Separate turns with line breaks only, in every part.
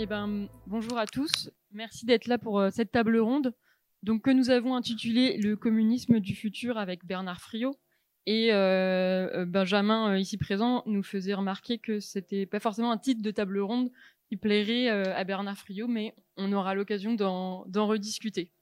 Eh ben, bonjour à tous. Merci d'être là pour euh, cette table ronde. Donc, que nous avons intitulé Le communisme du futur avec Bernard Friot. Et euh, euh, Benjamin, ici présent, nous faisait remarquer que c'était pas forcément un titre de table ronde qui plairait à Bernard Friot, mais on aura l'occasion d'en rediscuter.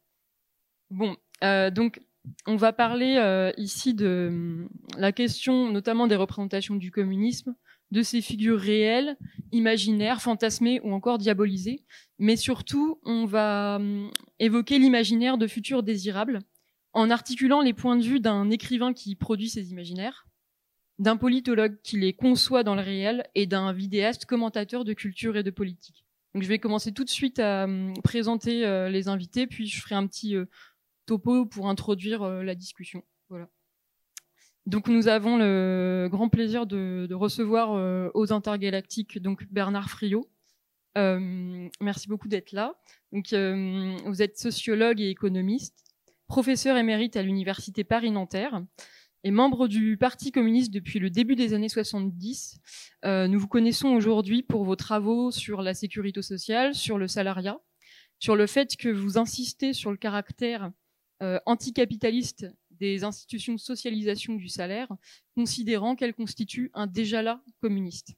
Bon, donc on va parler ici de la question notamment des représentations du communisme, de ces figures réelles, imaginaires, fantasmées ou encore diabolisées. Mais surtout, on va hum, évoquer l'imaginaire de futurs désirables en articulant les points de vue d'un écrivain qui produit ces imaginaires, d'un politologue qui les conçoit dans le réel et d'un vidéaste commentateur de culture et de politique. Donc je vais commencer tout de suite à hum, présenter euh, les invités, puis je ferai un petit euh, topo pour introduire euh, la discussion. Voilà. Donc nous avons le grand plaisir de, recevoir euh, aux intergalactiques donc Bernard Friot. Euh, merci beaucoup d'être là. Donc euh, vous êtes sociologue et économiste, professeur émérite à l'université Paris-Nanterre et membre du Parti communiste depuis le début des années 70. nous vous connaissons aujourd'hui pour vos travaux sur la sécurité sociale, sur le salariat, sur le fait que vous insistez sur le caractère anticapitaliste des institutions de socialisation du salaire, considérant qu'elles constituent un déjà-là communiste.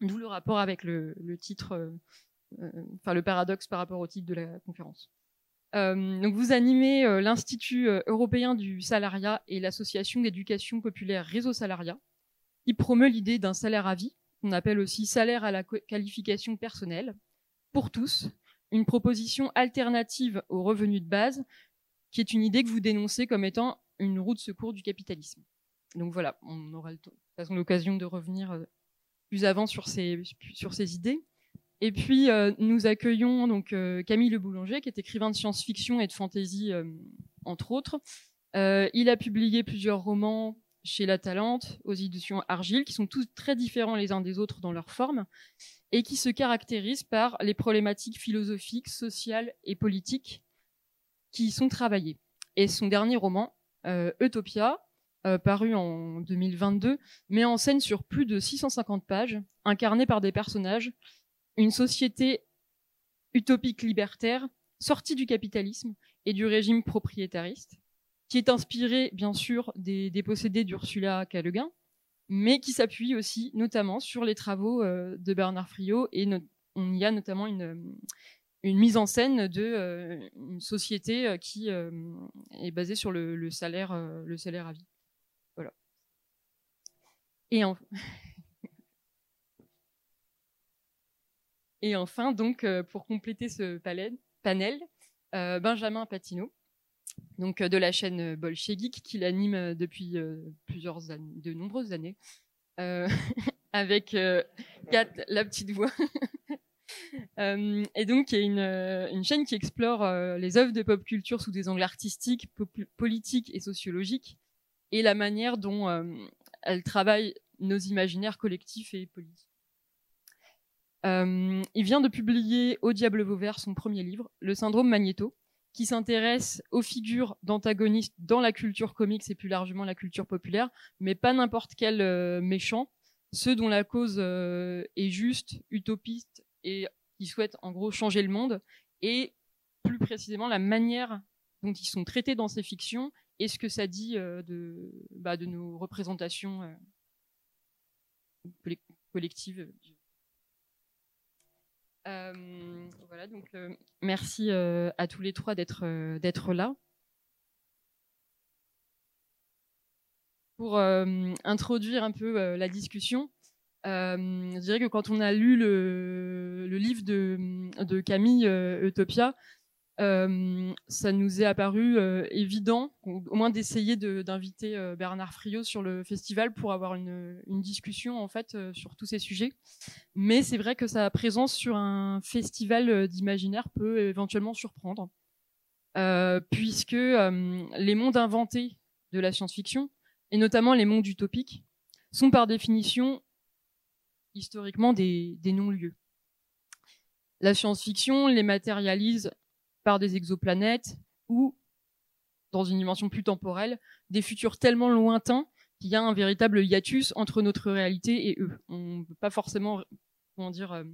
D'où le rapport avec le, titre, euh, euh, enfin le paradoxe par rapport au titre de la conférence. Euh, donc vous animez l'Institut européen du salariat et l'association d'éducation populaire Réseau Salariat, qui promeut l'idée d'un salaire à vie, qu'on appelle aussi salaire à la qualification personnelle, pour tous, une proposition alternative aux revenus de base qui est une idée que vous dénoncez comme étant une roue de secours du capitalisme. Donc voilà, on aura l'occasion de revenir euh, plus avant sur ces, idées. Et puis euh, nous accueillons donc euh, Camille Le Boulanger, qui est écrivain de science-fiction et de fantasy entre autres. il a publié plusieurs romans chez La Talente, aux éditions Argile, qui sont tous très différents les uns des autres dans leur forme, et qui se caractérisent par les problématiques philosophiques, sociales et politiques qui sont travaillés. Et son dernier roman, euh, Utopia, euh, paru en 2022, met en scène sur plus de 650 pages, incarnée par des personnages, une société utopique libertaire, sortie du capitalisme et du régime propriétariste, qui est inspirée bien sûr des, des possédés d'Ursula K. mais qui s'appuie aussi notamment sur les travaux euh, de Bernard Friot et on y a notamment une, une mise en scène de euh, une société euh, qui euh, est basée sur le, salaire, le salaire à vie. Voilà. Et, enfin, donc, pour compléter ce panel, Benjamin Patino, donc de la chaîne Bolchegeek, qui l'anime depuis plusieurs années, de nombreuses années, avec la petite voix. Euh, et donc, il y a une, euh, chaîne qui explore euh, les œuvres de pop culture sous des angles artistiques, politiques et sociologiques, et la manière dont elle travaille nos imaginaires collectifs et politiques. il vient de publier Au Diable Vauvert son premier livre, Le syndrome Magnéto, qui s'intéresse aux figures d'antagonistes dans la culture comics et plus largement la culture populaire, mais pas n'importe quel méchant, ceux dont la cause est juste, utopiste et qui souhaitent en gros changer le monde et plus précisément la manière dont ils sont traités dans ces fictions et ce que ça dit euh, de, bah, de nos représentations euh, collectives. Euh, voilà, donc merci à tous les trois d'être là. Pour introduire un peu la discussion, je dirais que quand on a lu le, livre de, Camille euh, Utopia, euh, ça nous est apparu euh, évident, au moins d'essayer d'inviter euh, Bernard Friot sur le festival pour avoir une, une discussion en fait sur tous ces sujets. Mais c'est vrai que sa présence sur un festival d'imaginaire peut éventuellement surprendre, puisque les mondes inventés de la science-fiction, et notamment les mondes utopiques, sont par définition historiquement des, non-lieux. La science-fiction les matérialise par des exoplanètes ou, dans une dimension plus temporelle, des futurs tellement lointains qu'il y a un véritable hiatus entre notre réalité et eux. On ne peut pas forcément comment dire, euh,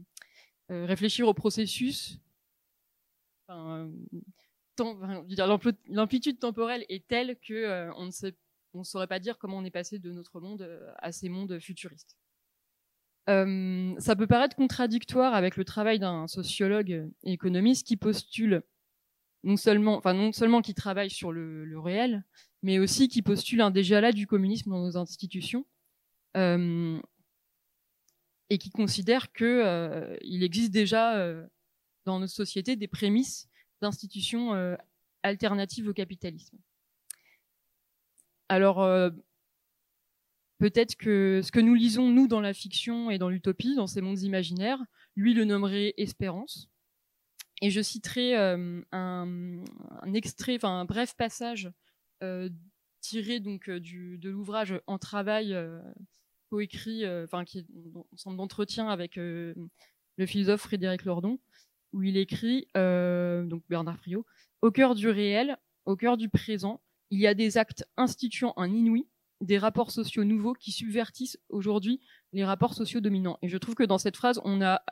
réfléchir au processus. L'amplitude temporelle est telle que on ne saurait pas dire comment on est passé de notre monde à ces mondes futuristes. Ça peut paraître contradictoire avec le travail d'un sociologue et économiste qui postule non seulement, enfin non seulement qui travaille sur le, réel, mais aussi qui postule un déjà là du communisme dans nos institutions euh, et qui considère que euh, il existe déjà euh, dans notre société des prémices d'institutions alternatives au capitalisme. Alors peut-être que ce que nous lisons nous dans la fiction et dans l'utopie, dans ces mondes imaginaires, lui le nommerait espérance. Et je citerai euh, un, extrait, enfin un bref passage euh, tiré donc euh, de l'ouvrage En travail coécrit, enfin qui est ensemble d'entretien avec le philosophe Frédéric Lordon, où il écrit, donc Bernard Friot, au cœur du réel, au cœur du présent, il y a des actes instituant un inouï, des rapports sociaux nouveaux qui subvertissent aujourd'hui les rapports sociaux dominants. Et je trouve que dans cette phrase, on a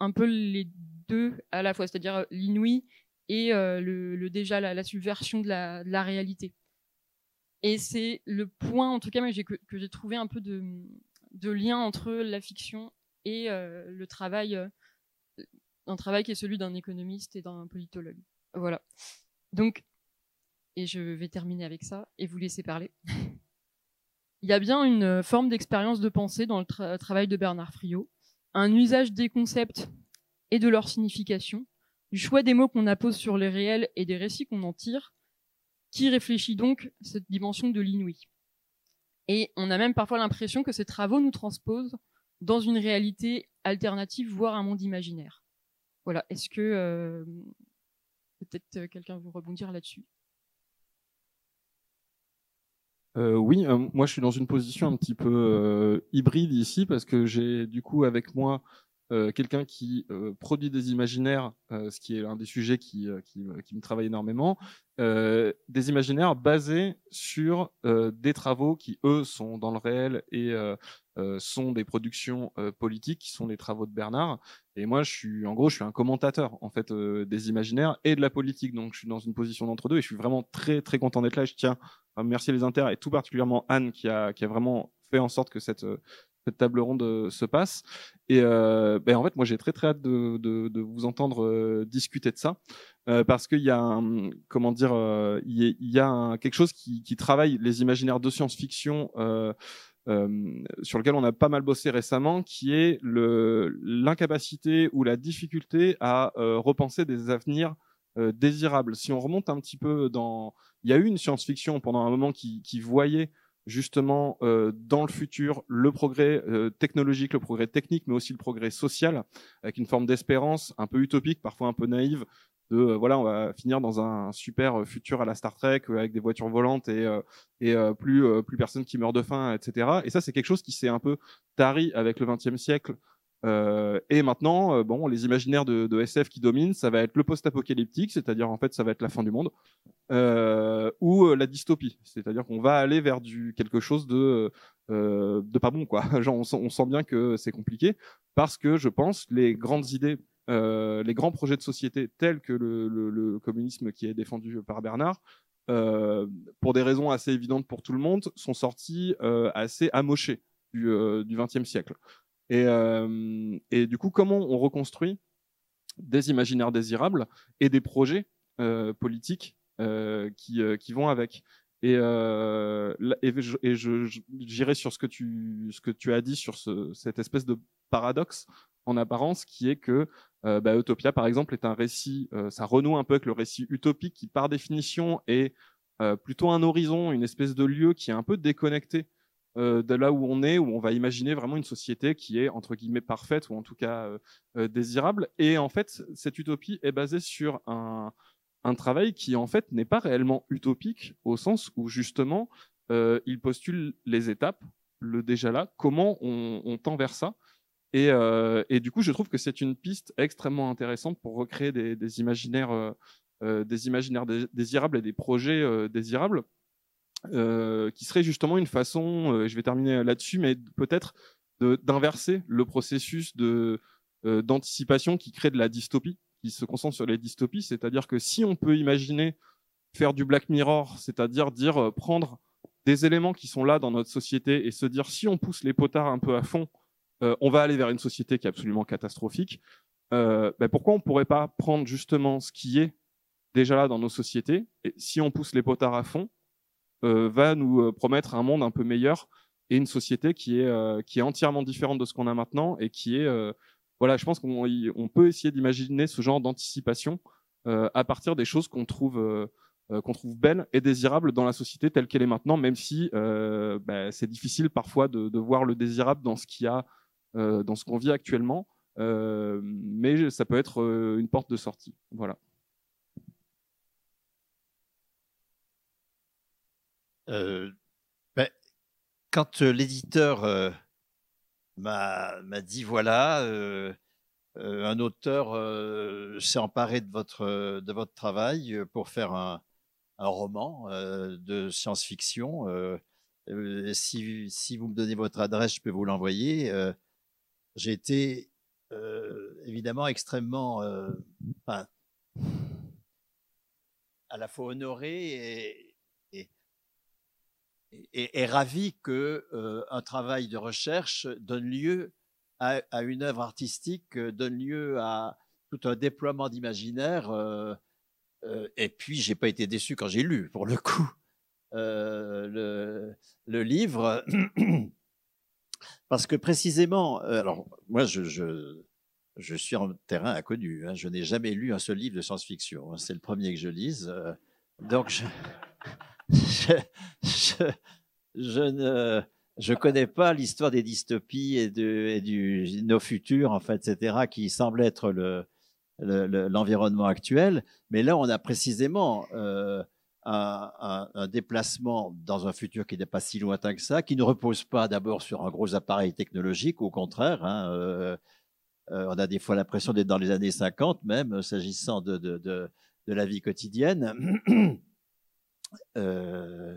un peu les deux à la fois, c'est-à-dire euh, l'inouï et euh, le, déjà la, subversion de la, réalité. Et c'est le point, en tout cas, que, j'ai trouvé un peu de, lien entre la fiction et euh, le travail, un travail qui est celui d'un économiste et d'un politologue. Voilà. Donc, et je vais terminer avec ça et vous laisser parler. Il y a bien une forme d'expérience de pensée dans le travail de Bernard Friot, un usage des concepts et de leur signification, du choix des mots qu'on appose sur les réels et des récits qu'on en tire, qui réfléchit donc cette dimension de l'inouï. Et on a même parfois l'impression que ces travaux nous transposent dans une réalité alternative, voire un monde imaginaire. Voilà, est-ce que euh, peut-être euh, quelqu'un veut rebondir là-dessus?
Euh, oui, moi je suis dans une position un petit peu hybride ici parce que j'ai du coup avec moi euh, quelqu'un qui euh, produit des imaginaires, euh, ce qui est un des sujets qui, me travaille énormément, des imaginaires basés sur des travaux qui, eux, sont dans le réel et sont des productions politiques, qui sont les travaux de Bernard. Et moi, je suis, en gros, je suis un commentateur en fait des imaginaires et de la politique. Donc, je suis dans une position d'entre deux et je suis vraiment très très content d'être là. Je tiens à remercier les inter et tout particulièrement Anne qui a vraiment fait en sorte que cette cette table ronde euh, se passe. Et euh, ben en fait, moi, j'ai très très hâte de, vous entendre euh, discuter de ça, parce qu'il y a, un, comment dire, il y a, quelque chose qui, travaille les imaginaires de science-fiction. sur lequel on a pas mal bossé récemment, qui est l'incapacité ou la difficulté à repenser des avenirs désirables. Si on remonte un petit peu dans, il y a eu une science-fiction pendant un moment qui voyait justement euh, dans le futur le progrès euh, technologique, le progrès technique, mais aussi le progrès social, avec une forme d'espérance un peu utopique, parfois un peu naïve, de euh, voilà, on va finir dans un super futur à la Star Trek avec des voitures volantes et et plus plus personne qui meurt de faim, etc. Et ça, c'est quelque chose qui s'est un peu tari avec le XXe siècle. Et maintenant, bon, les imaginaires de, SF qui dominent, ça va être le post-apocalyptique, c'est-à-dire en fait, ça va être la fin du monde euh, ou euh, la dystopie, c'est-à-dire qu'on va aller vers quelque chose de euh, pas bon quoi. Genre on, sent bien que c'est compliqué parce que je pense les grandes idées, euh, les grands projets de société tels que le, le, communisme qui est défendu par Bernard, euh, pour des raisons assez évidentes pour tout le monde, sont sortis euh, assez amochés du XXe siècle. Et, et du coup, comment on reconstruit des imaginaires désirables et des projets politiques euh, qui, euh, qui vont avec? Et, euh, j'irai sur ce que tu as dit sur ce, cette espèce de paradoxe en apparence qui est que euh, bah, Utopia par exemple est un récit ça renoue un peu avec le récit utopique qui par définition est plutôt un horizon une espèce de lieu qui est un peu déconnecté de là où on est où on va imaginer vraiment une société qui est entre guillemets parfaite ou en tout cas désirable et en fait cette utopie est basée sur un un travail qui en fait n'est pas réellement utopique au sens où justement euh, il postule les étapes, le déjà là, comment on, tend vers ça. Et, euh, et, du coup, je trouve que c'est une piste extrêmement intéressante pour recréer des, imaginaires, euh, euh des imaginaires désirables et des projets euh, désirables, euh, qui serait justement une façon, je vais terminer là-dessus, mais peut-être d'inverser le processus de d'anticipation qui crée de la dystopie, qui se concentre sur les dystopies. C'est-à-dire que si on peut imaginer faire du Black Mirror, c'est-à-dire dire prendre des éléments qui sont là dans notre société et se dire si on pousse les potards un peu à fond, on va aller vers une société qui est absolument catastrophique. Ben pourquoi on pourrait pas prendre justement ce qui est déjà là dans nos sociétés et si on pousse les potards à fond, va nous promettre un monde un peu meilleur et une société qui est euh, qui est entièrement différente de ce qu'on a maintenant et qui est euh, voilà, je pense qu'on on peut essayer d'imaginer ce genre d'anticipation euh, à partir des choses qu'on trouve qu'on trouve belles et désirables dans la société telle qu'elle est maintenant, même si bah, c'est difficile parfois de, voir le désirable dans ce qu'il dans qu'on vit actuellement. mais ça peut être une porte de sortie. Voilà.
Euh, quand euh, l'éditeur euh, m'a dit voilà, un auteur s'est emparé de votre, de votre travail pour faire un, un roman de science-fiction. si, si, vous me donnez votre adresse, je peux vous l'envoyer. J'ai été évidemment extrêmement à la fois honoré et, est, ravi que euh, un travail de recherche donne lieu à, une œuvre artistique, euh, donne lieu à tout un déploiement d'imaginaire. Euh, et puis, j'ai pas été déçu quand j'ai lu, pour le coup, le, livre, parce que précisément, alors moi, je suis en terrain inconnu. Hein, je n'ai jamais lu un seul livre de science-fiction. Hein, c'est le premier que je lise. donc, je, je, ne je connais pas l'histoire des dystopies et, de, nos futurs en fait etc qui semble être le l'environnement actuel. Mais là on a précisément euh, un, déplacement dans un futur qui n'est pas si lointain que ça qui ne repose pas d'abord sur un gros appareil technologique au contraire hein, euh, euh, on a des fois l'impression d'être dans les années 50 même s'agissant de la vie quotidienne euh,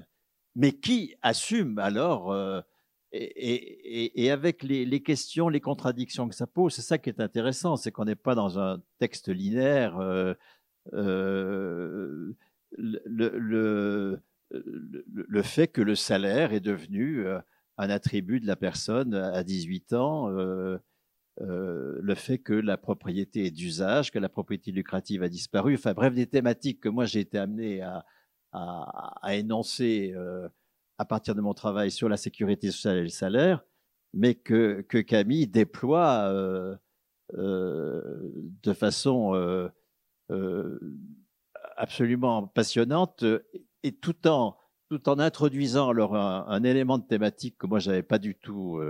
mais qui assume alors euh, et, avec les, questions, les contradictions que ça pose, c'est ça qui est intéressant, c'est qu'on n'est pas dans un texte linéaire. Euh, le, le, fait que le salaire est devenu un attribut de la personne à 18 ans, le fait que la propriété est d'usage, que la propriété lucrative a disparu, enfin bref, des thématiques que moi j'ai été amené à, à, énoncer euh, à partir de mon travail sur la sécurité sociale et le salaire, mais que, que Camille déploie euh, euh, de façon absolument passionnante et tout en tout en introduisant alors un, un élément de thématique que moi j'avais pas du tout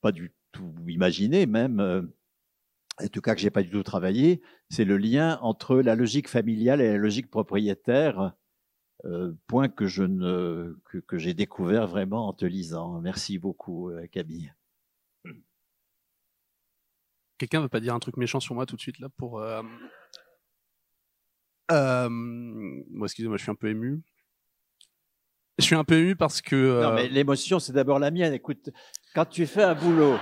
pas du tout imaginé même en tout cas que j'ai pas du tout travaillé, c'est le lien entre la logique familiale et la logique propriétaire, euh, point que je ne que, que j'ai découvert vraiment en te lisant. Merci beaucoup, euh, Camille.
Quelqu'un veut pas dire un truc méchant sur moi tout de suite là pour. Euh... Euh... Moi, excusez-moi, je suis un peu ému. Je suis un peu ému parce que.
Non, euh, mais l'émotion, c'est d'abord la mienne. Écoute, quand tu fais un boulot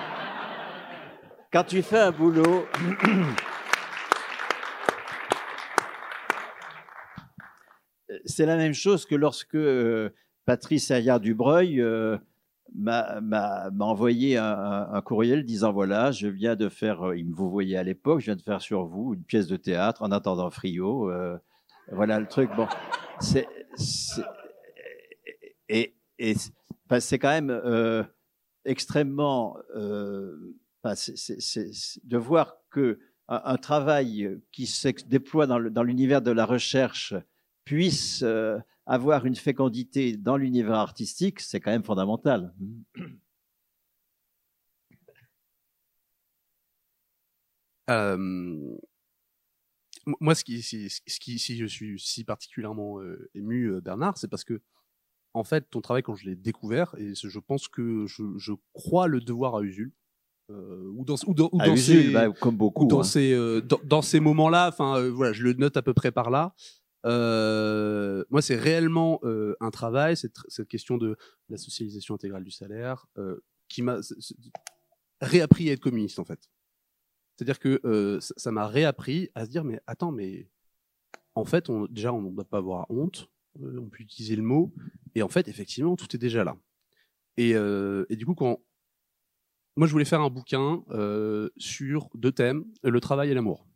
quand tu fais un boulot, c'est la même chose que lorsque euh, Patrice Ayard Dubreuil euh, m'a envoyé un, courriel disant voilà, je viens de faire, euh, il me vous voyez à l'époque, je viens de faire sur vous une pièce de théâtre en attendant Frio. Voilà le truc. Bon, c'est et, et c'est quand même extrêmement de voir que un, travail qui se déploie dans l'univers de la recherche puisse euh, avoir une fécondité dans l'univers artistique, c'est quand même fondamental.
Euh, moi, si je suis si particulièrement euh, ému, euh, Bernard, c'est parce que, en fait, ton travail, quand je l'ai découvert, et je pense que je, je crois le devoir à Usul, euh, ou dans, ou dans, ou dans ces,
bah, comme beaucoup,
dans,
hein.
ces euh, dans, dans, ces moments-là, enfin euh, voilà, je le note à peu près par là. Moi, c'est réellement un travail, cette, cette question de la socialisation intégrale du salaire, qui m'a réappris à être communiste en fait. C'est-à-dire que ça m'a réappris à se dire, mais attends, mais en fait, on, déjà, on ne doit pas avoir honte, on peut utiliser le mot, et en fait, effectivement, tout est déjà là. Et, et du coup, quand moi, je voulais faire un bouquin euh, sur deux thèmes, le travail et l'amour.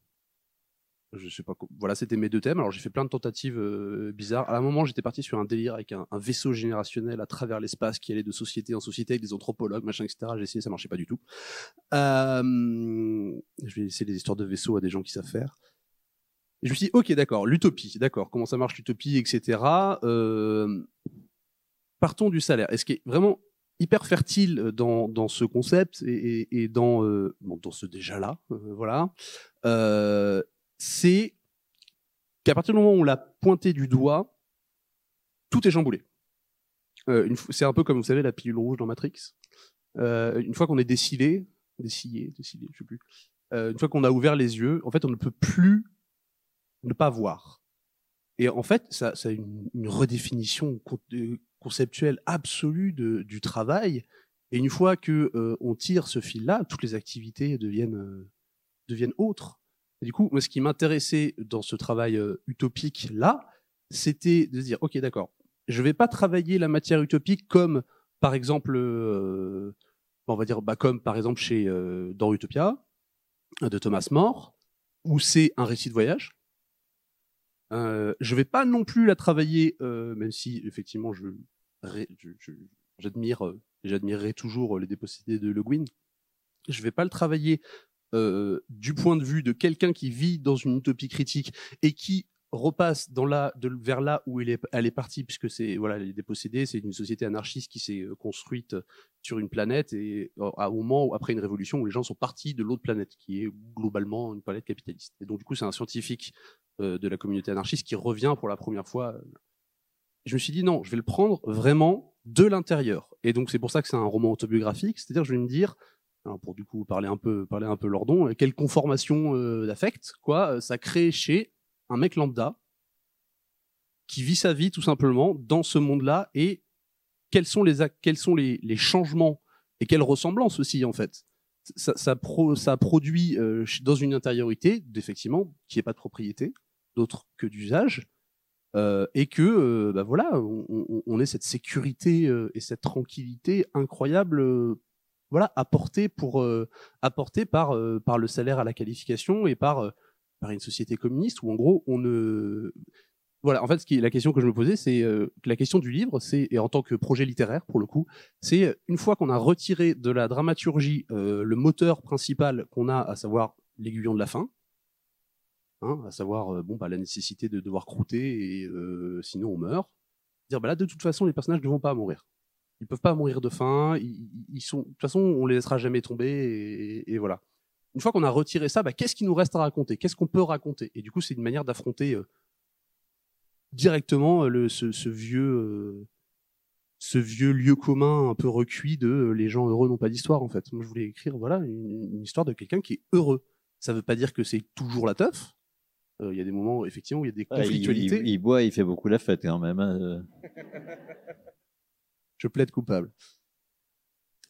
Je sais pas, voilà, c'était mes deux thèmes. Alors j'ai fait plein de tentatives euh, bizarres. À un moment, j'étais parti sur un délire avec un, vaisseau générationnel à travers l'espace qui allait de société en société avec des anthropologues, machin, etc. J'ai essayé, ça marchait pas du tout. Euh, je vais laisser les histoires de vaisseaux à des gens qui savent faire. Je me suis dit, ok, d'accord, l'utopie, d'accord, comment ça marche l'utopie, etc. Partons du salaire. Et ce qui est vraiment hyper fertile dans, dans ce concept et, et, et dans, euh, bon, dans ce déjà-là, euh, voilà, euh, c'est qu'à partir du moment où on l'a pointé du doigt, tout est chamboulé. Euh, c'est un peu comme, vous savez, la pilule rouge dans Matrix. Euh, une fois qu'on est décilé, décillé, décilé, je sais plus, euh, une fois qu'on a ouvert les yeux, en fait, on ne peut plus ne pas voir. Et en fait, ça, ça a une, une redéfinition con- conceptuelle absolue de, du travail. Et une fois que euh, on tire ce fil-là, toutes les activités deviennent euh, deviennent autres. Du coup, moi, ce qui m'intéressait dans ce travail euh, utopique là, c'était de se dire, ok, d'accord, je vais pas travailler la matière utopique comme, par exemple, on va dire, bah, comme par exemple chez dans Utopia de Thomas More, où c'est un récit de voyage. Euh, je vais pas non plus la travailler, même si effectivement je- j'admire euh, et j'admirerai toujours euh, les dépossédés de Le Guin. Je vais pas le travailler euh, du point de vue de quelqu'un qui vit dans une utopie critique et qui repasse vers là où elle est, partie, puisque c'est voilà les dépossédés, c'est une société anarchiste qui s'est construite sur une planète et à un moment après une révolution où les gens sont partis de l'autre planète, qui est globalement une planète capitaliste. Et donc du coup, c'est un scientifique de la communauté anarchiste qui revient pour la première fois. Je me suis dit non, je vais le prendre vraiment de l'intérieur. Et donc c'est pour ça que c'est un roman autobiographique, c'est-à-dire je vais me dire pour du coup parler un peu parler un peu Lordon, euh, quelle conformation euh, d'affect quoi euh, ça crée chez un mec lambda qui vit sa vie tout simplement dans ce monde-là. Et quels sont les quels sont les, changements et quelles ressemblances aussi en fait? Ça, ça, pro- ça produit dans une intériorité d'effectivement qui est pas de propriété d'autre que d'usage euh, et que euh, bah voilà on, on, ait cette sécurité euh, et cette tranquillité incroyable voilà apportée pour apportée par par le salaire à la qualification et par par une société communiste où en gros on ne voilà en fait qui est la question que je me posais c'est la question du livre c'est et en tant que projet littéraire pour le coup c'est une fois qu'on a retiré de la dramaturgie le moteur principal qu'on a à savoir l'aiguillon de la fin hein, à savoir euh, bon bah la nécessité de devoir croûter et euh, sinon on meurt. Dire bah là de toute façon les personnages ne vont pas mourir. Ils peuvent pas mourir de faim ils, sont de toute façon on les laissera jamais tomber et, voilà. Une fois qu'on a retiré ça bah, qu'est-ce qui nous reste à raconter? Qu'est-ce qu'on peut raconter? Et du coup c'est une manière d'affronter euh, directement le, ce, vieux ce vieux lieu commun un peu recuit de les gens heureux n'ont pas d'histoire en fait. Moi je voulais écrire voilà une, une histoire de quelqu'un qui est heureux. Ça veut pas dire que c'est toujours la teuf Euh, il y a des moments effectivement où il y a des
Ah, il,
conflictualités
il- il boit, il fait beaucoup la fête quand même. hein, euh.
je plaide coupable.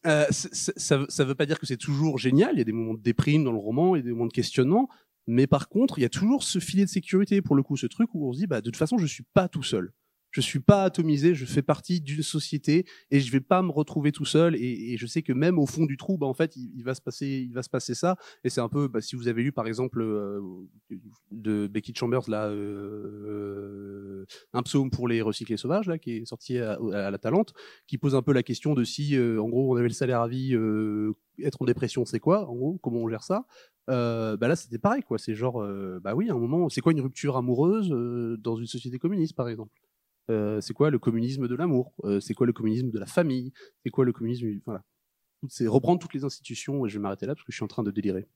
Euh, ça, ça veut pas dire que c'est toujours génial. Il y a des moments de déprime dans le roman et des moments de questionnement. Mais par contre, il y a toujours ce filet de sécurité pour le coup, ce truc où on se dit, bah, de toute façon, je suis pas tout seul. Je suis pas atomisé, je fais partie d'une société et je vais pas me retrouver tout seul. Et, je sais que même au fond du trou, bah, en fait, il, va se passer, il va se passer ça. Et c'est un peu, bah, si vous avez lu par exemple euh, de Becky Chambers là, euh, un psaume pour les recyclés sauvages là, qui est sorti à, la Talente, qui pose un peu la question de si, euh, en gros, on avait le salaire à vie, être en dépression, c'est quoi, en gros, comment on gère ça bah là c'était pareil quoi c'est genre bah oui à un moment c'est quoi une rupture amoureuse dans une société communiste par exemple? Euh, c'est quoi le communisme de l'amour? Euh, c'est quoi le communisme de la famille? C'est quoi le communisme voilà Toutes ces- reprendre toutes les institutions et je vais m'arrêter là parce que je suis en train de délirer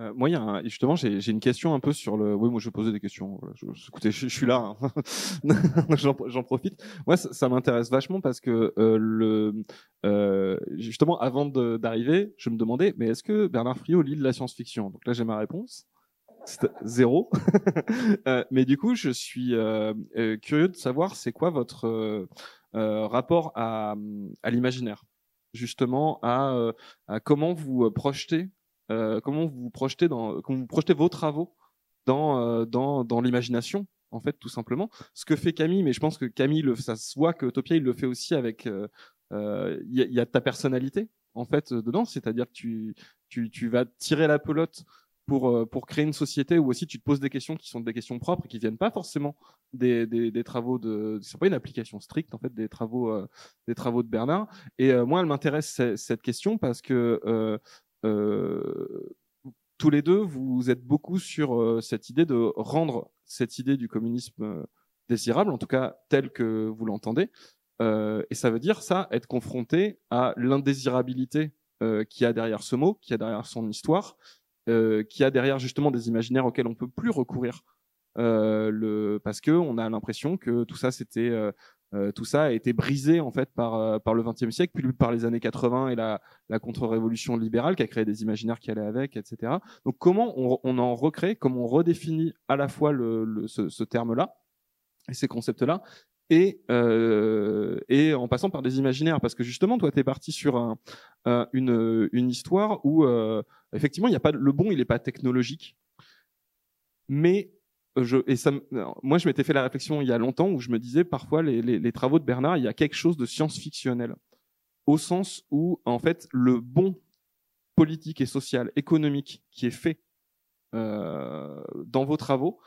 Euh, moi, justement, j'ai une question un peu sur le. Oui, moi, je poser des questions. Écoutez, je, suis là, hein. j'en profite. Moi, ça, m'intéresse vachement parce que le, justement, avant d'arriver, je me demandais, mais est-ce que Bernard Friot lit de la science-fiction? Donc là, j'ai ma réponse. Zéro. Euh, mais du coup, je suis euh, euh, curieux de savoir, c'est quoi votre rapport à, l'imaginaire? Justement à, comment vous projetez, comment vous projetez vos travaux dans l'imagination en fait, tout simplement. Ce que fait Camille, mais je pense que Camille, le, ça se voit que Utopia, il le fait aussi avec. Il y, a, ta personnalité en fait dedans, c'est-à-dire que tu vas tirer la pelote pour euh, pour créer une société où aussi tu te poses des questions qui sont des questions propres et qui viennent pas forcément des des, des travaux de c'est pas une application stricte en fait des travaux euh, des travaux de Bernard et euh, moi elle m'intéresse cette question parce que tous les deux vous êtes beaucoup sur cette idée de rendre cette idée du communisme désirable en tout cas tel que vous l'entendez. Et ça veut dire ça être confronté à l'indésirabilité qui a derrière ce mot qui a derrière son histoire euh, qui a derrière justement des imaginaires auxquels on peut plus recourir, euh, le, parce que on a l'impression que tout ça euh, euh, tout ça a été brisé en fait par euh, par le XXe siècle, puis par les années 80 et la, contre-révolution libérale qui a créé des imaginaires qui allaient avec, etc. Donc comment on, en recrée, comment on redéfinit à la fois ce, ce terme-là et ces concepts-là, et, euh, et en passant par des imaginaires, parce que justement, toi, tu es parti sur un, une, histoire où euh, effectivement, il a pas le bon, il n'est pas technologique, mais moi, je m'étais fait la réflexion il y a longtemps où je me disais parfois les, travaux de Bernard, il y a quelque chose de science-fictionnel, au sens où en fait le bon politique et social, économique qui est fait euh, dans vos travaux,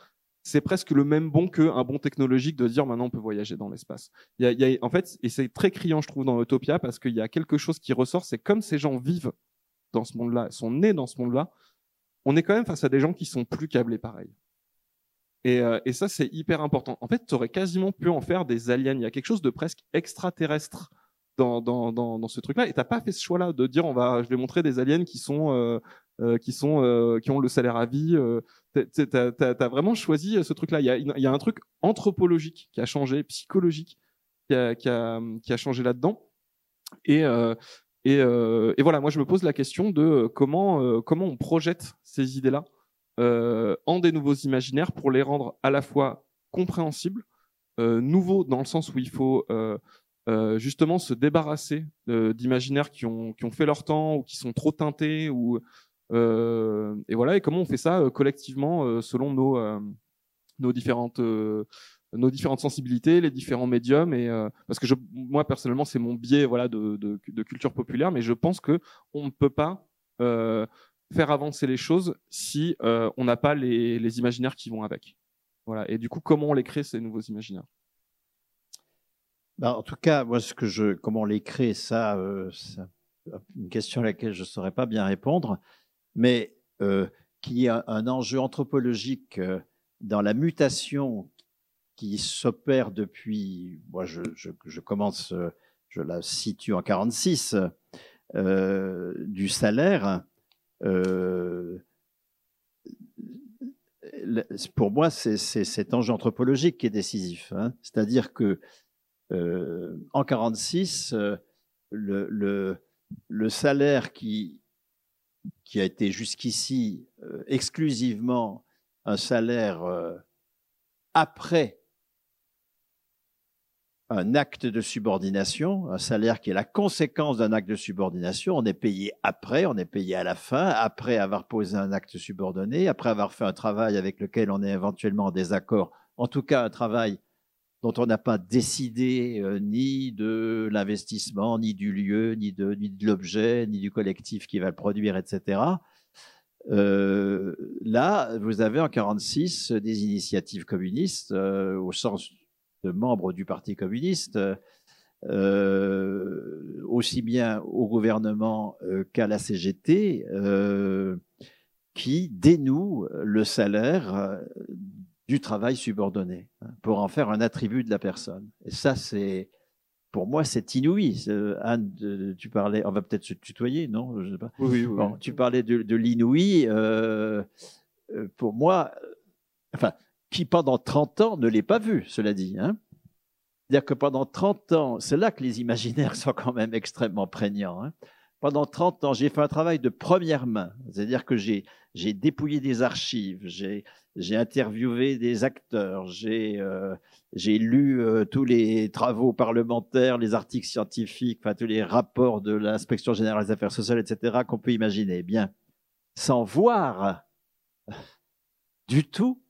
c'est presque le même bon qu'un bon technologique de dire maintenant on peut voyager dans l'espace. Il y a, en fait, et c'est très criant, je trouve, dans Utopia, parce qu'il y a quelque chose qui ressort, c'est comme ces gens vivent dans ce monde-là, sont nés dans ce monde-là, on est quand même face à des gens qui sont plus câblés pareil. Et, euh, et ça, c'est hyper important. En fait, tu aurais quasiment pu en faire des aliens. Il y a quelque chose de presque extraterrestre dans, dans, dans, dans ce truc-là. Et t'as pas fait ce choix-là de dire on va, je vais montrer des aliens qui sont euh, qui sont euh, qui ont le salaire à vie. Euh, t'as as, vraiment choisi ce truc-là. Il y a, un truc anthropologique qui a changé, psychologique qui a qui a, changé là-dedans. Et et, et voilà, moi je me pose la question de comment comment on projette ces idées-là en des nouveaux imaginaires pour les rendre à la fois compréhensibles, nouveaux dans le sens où il faut euh, justement se débarrasser euh, d'imaginaires qui ont, qui ont fait leur temps ou qui sont trop teintés ou euh, et voilà et comment on fait ça collectivement selon nos nos différentes nos différentes sensibilités, les différents médiums et parce que moi personnellement c'est mon biais voilà de, de, culture populaire, mais je pense que on ne peut pas faire avancer les choses si on n'a pas les, les imaginaires qui vont avec. Voilà et du coup comment on les crée ces nouveaux imaginaires?
Ben, en tout cas, moi, ce que je, comment on les crée, ça, euh, c'est une question à laquelle je ne saurais pas bien répondre, mais euh, qu'il y a un enjeu anthropologique euh, dans la mutation qui s'opère depuis, moi, je, commence, je la situe en 46, euh, du salaire. Euh, pour moi, c'est cet enjeu anthropologique qui est décisif. Hein. C'est-à-dire que euh, en 46, euh, le, le, le, salaire qui, qui a été jusqu'ici euh, exclusivement un salaire après un acte de subordination, un salaire qui est la conséquence d'un acte de subordination. On est payé après, on est payé à la fin, après avoir posé un acte subordonné, après avoir fait un travail avec lequel on est éventuellement en désaccord, en tout cas un travail dont on n'a pas décidé euh, ni de l'investissement, ni du lieu, ni de, l'objet, ni du collectif qui va le produire, etc. Euh, là, vous avez en 46 des initiatives communistes euh, au sens de membres du Parti communiste, aussi bien au gouvernement qu'à la CGT, qui dénouent le salaire du travail subordonné hein, pour en faire un attribut de la personne. Et ça, c'est pour moi, c'est inouï. Anne, tu parlais, on va peut-être se tutoyer, non
Je sais pas. Oui, oui,
bon, tu parlais de, de l'inouï. Euh, euh pour moi, euh, enfin, qui pendant 30 ans ne l'est pas vu, cela dit. Hein C'est-à-dire que pendant 30 ans, c'est là que les imaginaires sont quand même extrêmement prégnants. Hein pendant 30 ans, j'ai fait un travail de première main. C'est-à-dire que j'ai, j'ai dépouillé des archives, j'ai, j'ai interviewé des acteurs, j'ai, euh, j'ai lu euh, tous les travaux parlementaires, les articles scientifiques, enfin tous les rapports de l'inspection générale des affaires sociales, etc., qu'on peut imaginer. Bien, sans voir du tout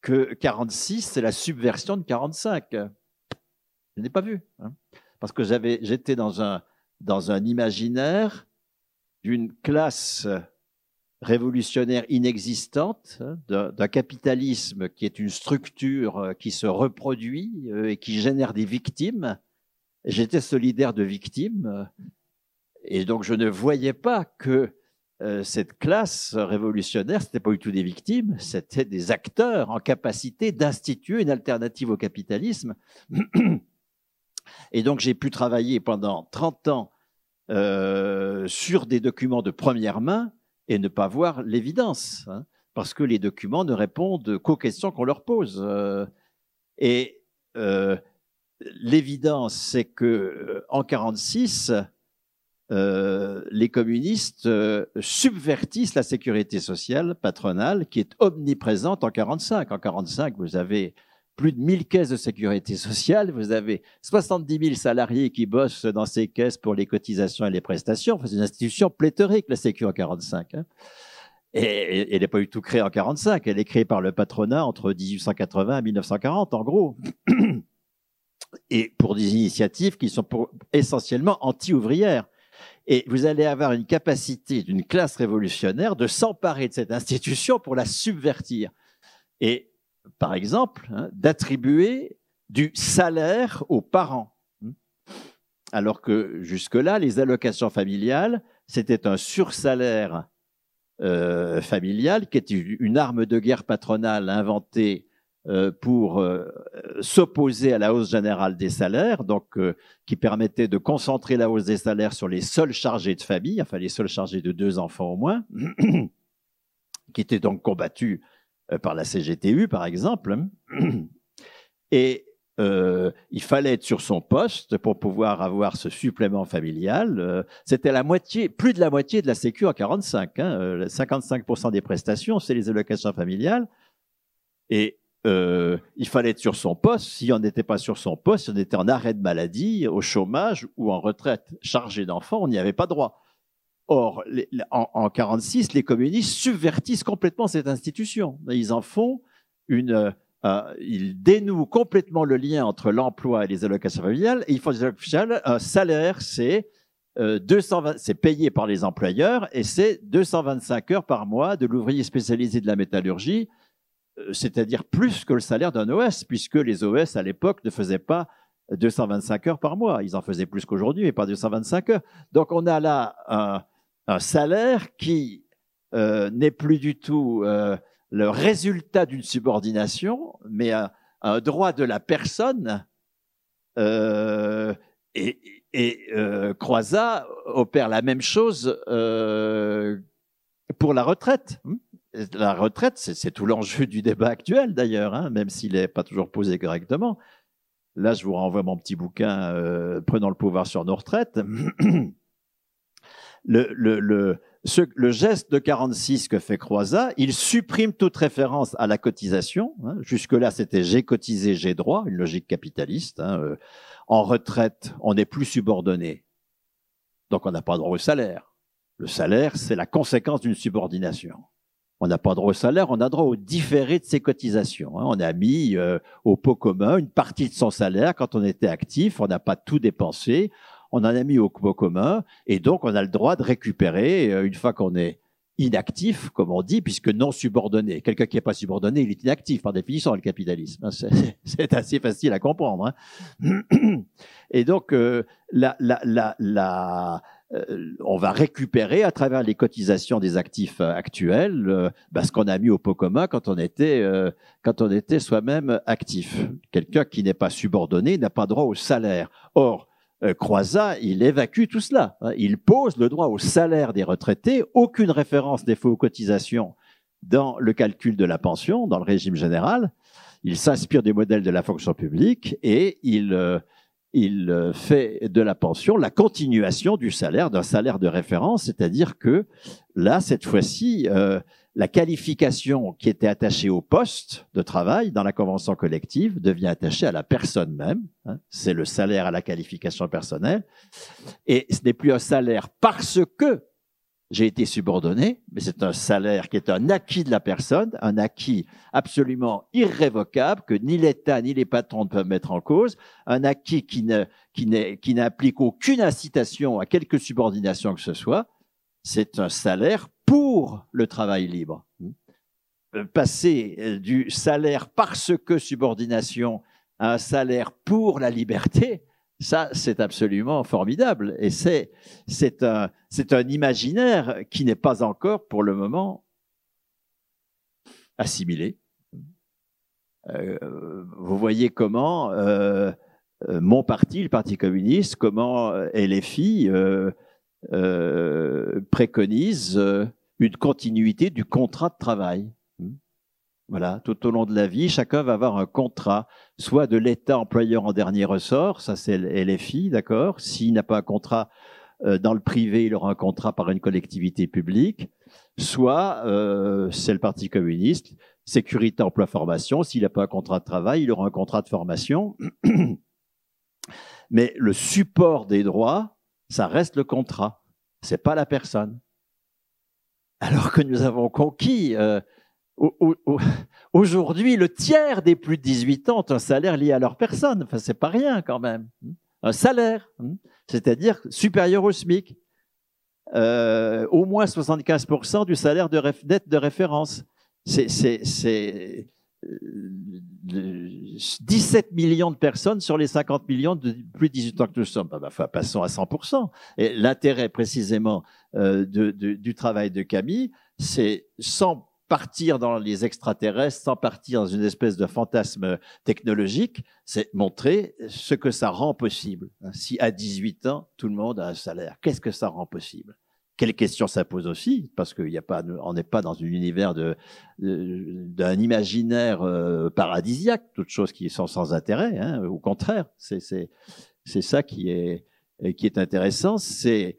que 46, c'est la subversion de 45. Je n'ai pas vu. Hein. parce que j'avais, j'étais dans un, dans un imaginaire d'une classe révolutionnaire inexistante, hein, d'un capitalisme qui est une structure euh, qui se reproduit euh, et qui génère des victimes. J'étais solidaire de victimes et donc je ne voyais pas que euh, cette classe révolutionnaire, c'était pas du tout des victimes, c'était des acteurs en capacité d'instituer une alternative au capitalisme. Et donc j'ai pu travailler pendant 30 ans euh, sur des documents de première main et ne pas voir l'évidence, hein, parce que les documents ne répondent qu'aux questions qu'on leur pose. Euh, et euh, l'évidence, c'est que en 46, les communistes subvertissent la sécurité sociale patronale qui est omniprésente en 45. En 45, vous avez plus de 1000 caisses de sécurité sociale, vous avez 70 000 salariés qui bossent dans ces caisses pour les cotisations et les prestations. c'est une institution pléthorique, la Sécu en 45. Hein. Et, elle n'est pas du tout créée en 45, elle est créée par le patronat entre 1880 et 1940, en gros. Et pour des initiatives qui sont essentiellement anti-ouvrières. Et vous allez avoir une capacité d'une classe révolutionnaire de s'emparer de cette institution pour la subvertir. Et par exemple, hein, d'attribuer du salaire aux parents. Hein. Alors que jusque-là, les allocations familiales, c'était un sursalaire euh, familial qui était une arme de guerre patronale inventée euh, pour euh, s'opposer à la hausse générale des salaires, donc qui permettait de concentrer la hausse des salaires sur les seuls chargés de famille, enfin les seuls chargés de deux enfants au moins, qui étaient donc combattus par la CGTU, par exemple. Et euh, il fallait être sur son poste pour pouvoir avoir ce supplément familial. Euh, c'était la moitié, plus de la moitié de la Sécu en 45. Hein, 55% des prestations, c'est les allocations familiales. Et euh, il fallait être sur son poste. Si on n'était pas sur son poste, on était en arrêt de maladie, au chômage ou en retraite chargé d'enfants, on n'y avait pas droit. Or, en, en 46, les communistes subvertissent complètement cette institution. Ils en font une, euh, ils dénouent complètement le lien entre l'emploi et les allocations familiales. Et ils font des allocations Un salaire, c'est euh, 220, c'est payé par les employeurs et c'est 225 heures par mois de l'ouvrier spécialisé de la métallurgie, euh, c'est-à-dire plus que le salaire d'un OS, puisque les OS à l'époque ne faisaient pas 225 heures par mois. Ils en faisaient plus qu'aujourd'hui, mais pas 225 heures. Donc on a là un un salaire qui euh, n'est plus du tout euh, le résultat d'une subordination, mais un, droit de la personne. Euh, et, et Croizat opère la même chose pour la retraite. La retraite, c'est tout l'enjeu du débat actuel d'ailleurs, hein, même s'il n'est pas toujours posé correctement. Là, je vous renvoie mon petit bouquin Prenons le pouvoir sur nos retraites le, le, le, ce, le, geste de 46 que fait Croizat, il supprime toute référence à la cotisation. Hein. Jusque-là, c'était j'ai cotisé, j'ai droit, une logique capitaliste. Hein. Euh, en retraite, on n'est plus subordonné. Donc on n'a pas droit au salaire. Le salaire, c'est la conséquence d'une subordination. On n'a pas droit au salaire, on a droit au différé de ses cotisations. Hein. On a mis euh, au pot commun une partie de son salaire quand on était actif, on n'a pas tout dépensé, on en a mis au commun, et donc on a le droit de récupérer euh, une fois qu'on est inactif, comme on dit, puisque non subordonné. Quelqu'un qui n'est pas subordonné, il est inactif par définition le capitalisme. Hein. C'est assez facile à comprendre. Hein. Et donc, euh, la, la, euh, on va récupérer à travers les cotisations des actifs actuels bah, ce qu'on a mis au pot commun quand on était, quand on était soi-même actif. Quelqu'un qui n'est pas subordonné n'a pas droit au salaire. Or, euh, Croizat, il évacue tout cela. Hein. Il pose le droit au salaire des retraités, aucune référence des faux cotisations dans le calcul de la pension, dans le régime général. Il s'inspire du modèle de la fonction publique et il, euh, il euh, fait de la pension la continuation du salaire, d'un salaire de référence, c'est-à-dire que là, cette fois-ci, euh, la qualification qui était attachée au poste de travail dans la convention collective devient attachée à la personne même. hein. C'est le salaire à la qualification personnelle. Et ce n'est plus un salaire parce que j'ai été subordonné, mais c'est un salaire qui est un acquis de la personne, un acquis absolument irrévocable que ni l'État ni les patrons ne peuvent mettre en cause, un acquis qui ne qui n'implique aucune incitation à quelque subordination que ce soit. C'est un salaire pour le travail libre. Euh, Passer euh, du salaire parce que subordination à un salaire pour la liberté, ça, c'est absolument formidable. Et c'est, c'est un, c'est un imaginaire qui n'est pas encore, pour le moment, assimilé. Euh, vous voyez comment mon parti, le Parti communiste, comment LFI euh, euh, préconise euh, une continuité du contrat de travail. Voilà, tout au long de la vie, chacun va avoir un contrat, soit de l'État employeur en dernier ressort, ça c'est LFI, d'accord. S'il n'a pas un contrat euh, dans le privé, il aura un contrat par une collectivité publique. Soit euh, c'est le Parti communiste, sécurité, emploi, formation. S'il n'a pas un contrat de travail, il aura un contrat de formation. Mais le support des droits, ça reste le contrat, c'est pas la personne. Alors que nous avons conquis. euh, au- au- au- Aujourd'hui, le tiers des plus de 18 ans ont un salaire lié à leur personne. Enfin, c'est pas rien quand même. Un salaire, hein. c'est-à-dire supérieur au SMIC. Euh, au moins 75% du salaire de net de référence. C'est, c'est, c'est euh, le- 17 millions de personnes sur les 50 millions de plus de 18 ans que nous sommes. Ah bah, passons à 100%. Et l'intérêt précisément euh, du travail de Camille, c'est sans partir dans les extraterrestres, sans partir dans une espèce de fantasme technologique, c'est montrer ce que ça rend possible. Si à 18 ans, tout le monde a un salaire, qu'est-ce que ça rend possible? Quelles questions ça pose aussi Parce qu'on n'est pas, on n'est pas dans un univers de, d'un imaginaire euh, paradisiaque, toutes choses qui sont sans intérêt. Hein, au contraire, c'est, c'est, c'est ça qui est, qui est intéressant. C'est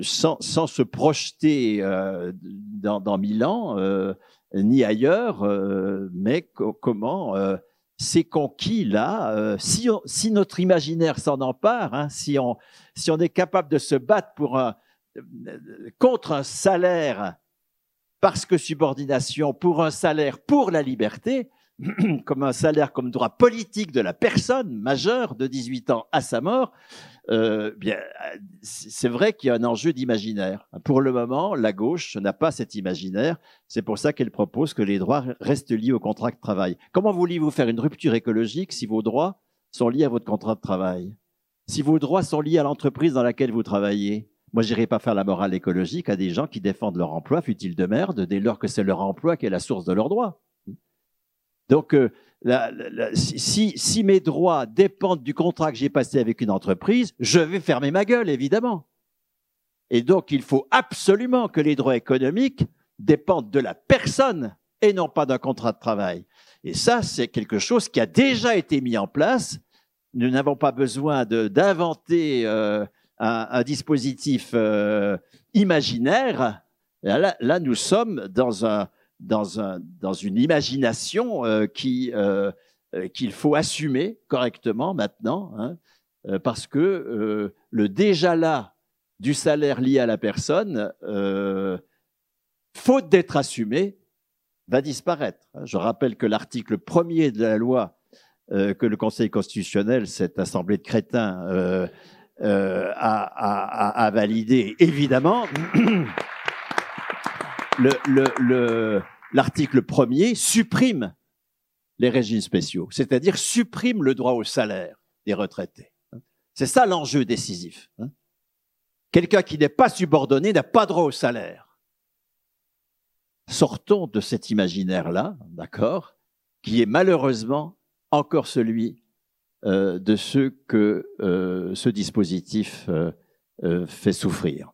sans, sans se projeter euh, dans, dans mille ans, euh, ni ailleurs, euh, mais co- comment euh, ces conquis-là, euh, si, on- si notre imaginaire s'en empare, hein, si, on, si on est capable de se battre pour un, contre un salaire parce que subordination, pour un salaire pour la liberté, comme un salaire comme droit politique de la personne majeure de 18 ans à sa mort, euh, bien, c'est vrai qu'il y a un enjeu d'imaginaire. Pour le moment, la gauche n'a pas cet imaginaire. C'est pour ça qu'elle propose que les droits restent liés au contrat de travail. Comment voulez-vous faire une rupture écologique si vos droits sont liés à votre contrat de travail? Si vos droits sont liés à l'entreprise dans laquelle vous travaillez? Moi, je n'irai pas faire la morale écologique à des gens qui défendent leur emploi, fut-il de merde, dès lors que c'est leur emploi qui est la source de leurs droits. Donc, euh, si- mes droits dépendent du contrat que j'ai passé avec une entreprise, je vais fermer ma gueule, évidemment. Et donc, il faut absolument que les droits économiques dépendent de la personne et non pas d'un contrat de travail. Et ça, c'est quelque chose qui a déjà été mis en place. Nous n'avons pas besoin d'inventer euh, un, dispositif euh, imaginaire. Là, nous sommes dans, un, dans, un, dans une imagination euh, qui, euh, qu'il faut assumer correctement maintenant, hein, parce que le déjà là du salaire lié à la personne, faute d'être assumé, va disparaître. Je rappelle que l'article premier de la loi que le Conseil constitutionnel, cette assemblée de crétins, euh, a validé, évidemment, le, le- le- l'article premier supprime les régimes spéciaux, c'est-à-dire supprime le droit au salaire des retraités. C'est ça l'enjeu décisif. Quelqu'un qui n'est pas subordonné n'a pas droit au salaire. Sortons de cet imaginaire-là, d'accord, qui est malheureusement encore celui euh, de ceux que euh, ce dispositif euh, fait souffrir.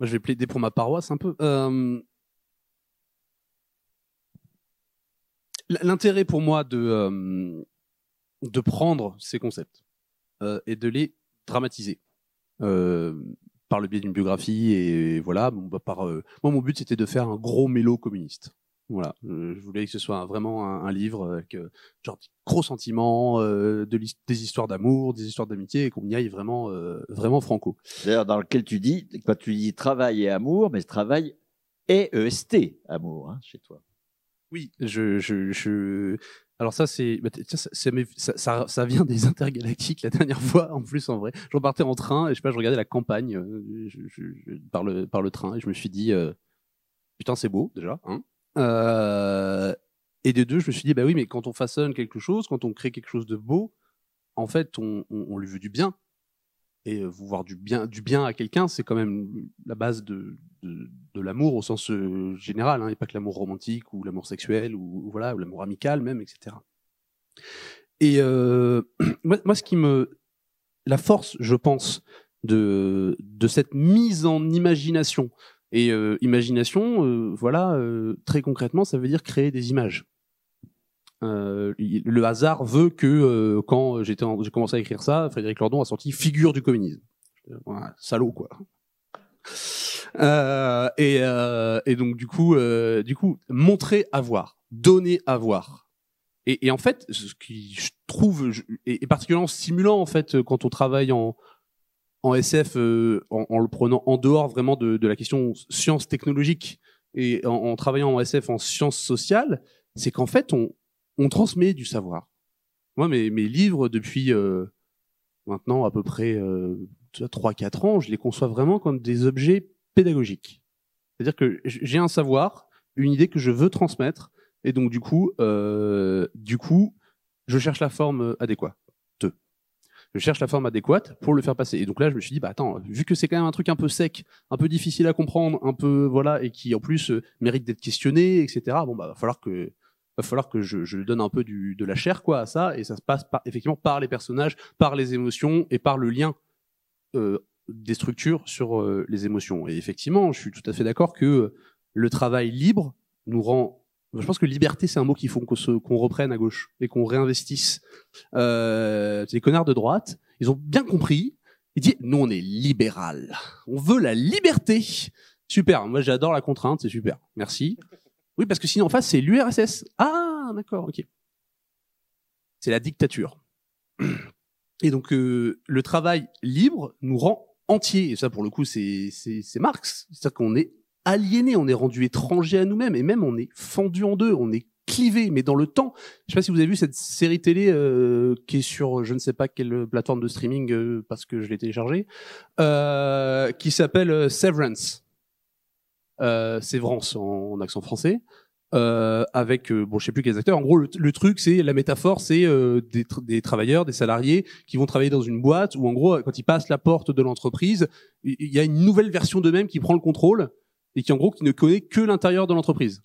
Moi, je vais plaider pour ma paroisse un peu. L'intérêt pour moi de, de prendre ces concepts et de les dramatiser par le biais d'une biographie et voilà. Bah, par, moi, mon but c'était de faire un gros mélo communiste. Voilà, je voulais que ce soit vraiment un, un livre avec euh, genre gros sentiments, euh, de des histoires d'amour, des histoires d'amitié, et qu'on y aille vraiment, euh, vraiment franco.
D'ailleurs, dans lequel tu dis, quand tu dis travail et amour, mais travail et EST, amour, hein, chez toi.
Oui, je, je, je... alors ça c'est, bah, ça, vient des intergalactiques la dernière fois en plus en vrai. Je repartais en train et je sais pas, je regardais la campagne je, je- je- par le par le train et je me suis dit euh, putain c'est beau déjà, hein. Euh, et de deux, je me suis dit bah oui mais quand on façonne quelque chose, quand on crée quelque chose de beau, en fait on, lui veut du bien et euh, vouloir du bien du bien à quelqu'un c'est quand même la base de de, l'amour au sens euh, général, hein, et pas que l'amour romantique ou l'amour sexuel ou, voilà ou l'amour amical même, etc. Et moi, moi, ce qui me la force, je pense, de de cette mise en imagination et euh, imagination, euh, voilà, euh, très concrètement, ça veut dire créer des images. Euh, le hasard veut que euh, quand j'ai commencé à écrire ça, Frédéric Lordon a sorti Figure du communisme. Voilà, salaud quoi. Euh, et, et donc du coup, du coup, montrer à voir, donner à voir. Et, et en fait, ce qui je trouve est, est particulièrement stimulant en fait quand on travaille en en SF euh, en, en le prenant en dehors vraiment de, de la question science technologique et en, en travaillant en SF en sciences sociales, c'est qu'en fait on on transmet du savoir. Moi, mes, mes livres depuis euh, maintenant à peu près euh, 3-4 ans, je les conçois vraiment comme des objets pédagogiques. C'est-à-dire que j'ai un savoir, une idée que je veux transmettre, et donc du coup, euh, du coup, je cherche la forme adéquate. Je cherche la forme adéquate pour le faire passer. Et donc là, je me suis dit, bah attends, vu que c'est quand même un truc un peu sec, un peu difficile à comprendre, un peu voilà, et qui en plus euh, mérite d'être questionné, etc. Bon bah va falloir que va falloir que je, je donne un peu du, de la chair quoi à ça, et ça se passe par, effectivement par les personnages, par les émotions et par le lien euh, des structures sur euh, les émotions. Et effectivement, je suis tout à fait d'accord que le travail libre nous rend. Je pense que liberté, c'est un mot qu'il faut qu'on reprenne à gauche et qu'on réinvestisse. Euh, les connards de droite, ils ont bien compris. Ils disent, nous, on est libéral. On veut la liberté. Super. Moi, j'adore la contrainte. C'est super. Merci. Oui, parce que sinon, en face, c'est l'URSS. Ah, d'accord. Ok. C'est la dictature. Et donc, euh, le travail libre nous rend entiers. Et ça, pour le coup, c'est Marx. C'est-à-dire qu'on est aliéné, on est rendu étranger à nous-mêmes, et même on est fendu en deux, on est clivé, mais dans le temps. Je sais pas si vous avez vu cette série télé euh, qui est sur je ne sais pas quelle plateforme de streaming euh, parce que je l'ai téléchargée, euh, qui s'appelle euh, Severance. Euh, Sévrance en, en accent français. Euh, avec euh, bon je sais plus quels acteurs en gros le, truc c'est la métaphore c'est des, des travailleurs des salariés qui vont travailler dans une boîte où en gros quand ils passent la porte de l'entreprise il y a une nouvelle version d'eux-mêmes qui prend le contrôle et qui en gros qui ne connaît que l'intérieur de l'entreprise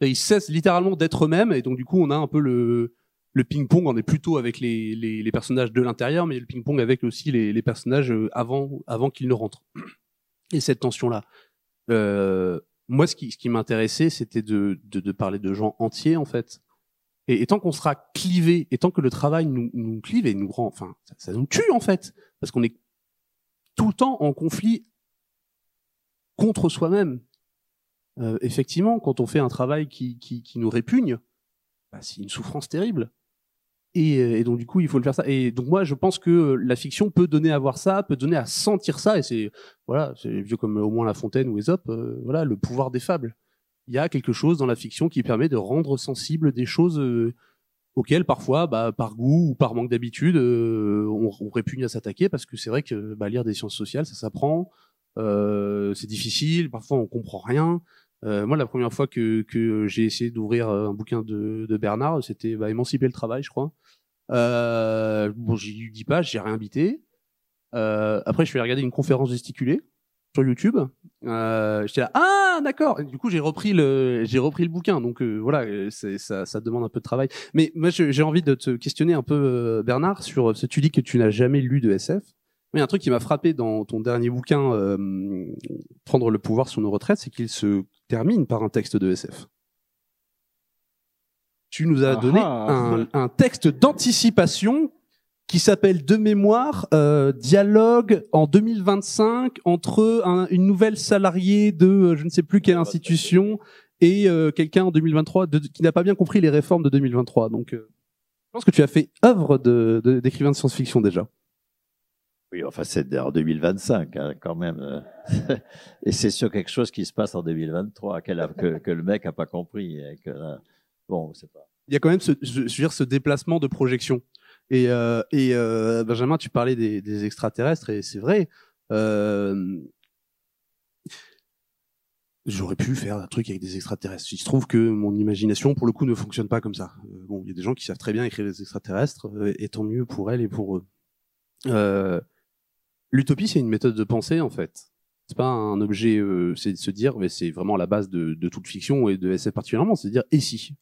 et ils cessent littéralement d'être eux-mêmes et donc du coup on a un peu le le ping-pong on est plutôt avec les, les, les personnages de l'intérieur mais le ping-pong avec aussi les, les personnages euh, avant avant qu'ils ne rentrent et cette tension là euh, moi, ce qui, ce qui m'intéressait, c'était de, de, de parler de gens entiers, en fait. Et, tant qu'on sera clivé, et tant que le travail nous, nous clive et nous rend, enfin, ça nous tue, en fait. Parce qu'on est tout le temps en conflit contre soi-même. Euh, effectivement, quand on fait un travail qui, qui, qui nous répugne, bah, c'est une souffrance terrible. Et, euh, et donc du coup, il faut le faire ça. Et donc moi, je pense que la fiction peut donner à voir ça, peut donner à sentir ça. Et c'est voilà, c'est vieux comme au moins La Fontaine ou Ésope. euh, voilà, le pouvoir des fables. Il y a quelque chose dans la fiction qui permet de rendre sensible des choses euh, auxquelles parfois, bah, par goût ou par manque d'habitude, euh, on, on répugne à s'attaquer parce que c'est vrai que bah, lire des sciences sociales, ça s'apprend. Euh, c'est difficile. Parfois, on comprend rien. Euh, moi, la première fois que, que j'ai essayé d'ouvrir euh, un bouquin de, de Bernard, c'était bah, Émanciper le travail, je crois. Euh, bon, j'y dis pas, j'ai rien. Euh, après, je suis allé regarder une conférence gesticulée sur YouTube. Euh, J'étais là, ah d'accord. Du coup, j'ai repris le, j'ai repris le bouquin. Donc euh, voilà, ça, ça demande un peu de travail. Mais moi, j'ai envie de te questionner un peu, Bernard, sur ce que tu dis que tu n'as jamais lu de SF. Mais un truc qui m'a frappé dans ton dernier bouquin, euh, Prendre le pouvoir sur nos retraites, c'est qu'il se termine par un texte de SF. tu nous as
Ah
donné
ah.
un, un texte d'anticipation qui s'appelle de mémoire euh, dialogue en 2025 entre un- une nouvelle salariée de euh, je ne sais plus quelle institution et euh, quelqu'un en 2023 de- qui n'a pas bien compris les réformes de 2023. Donc, euh, je pense que tu as fait œuvre de- de- d'écrivain de, science-fiction déjà.
Oui, enfin, c'est en 2025, hein, quand même. euh. Et c'est sur quelque chose qui se passe en 2023, qu'elle a- que, le mec n'a pas compris. euh, bon, c'est pas.
il y a quand même ce, je veux dire, ce déplacement de projection. Et, euh, et euh, Benjamin, tu parlais des, extraterrestres, et c'est vrai. Euh, J'aurais pu faire un truc avec des extraterrestres. Il se trouve que mon imagination, pour le coup, ne fonctionne pas comme ça. Bon, il y a des gens qui savent très bien écrire des extraterrestres, et tant mieux pour elles et pour eux. L'utopie, c'est une méthode de pensée, en fait. C'est pas un objet, euh, c'est de se dire, mais c'est vraiment la base de, de toute fiction et de SF particulièrement, c'est de dire, et si?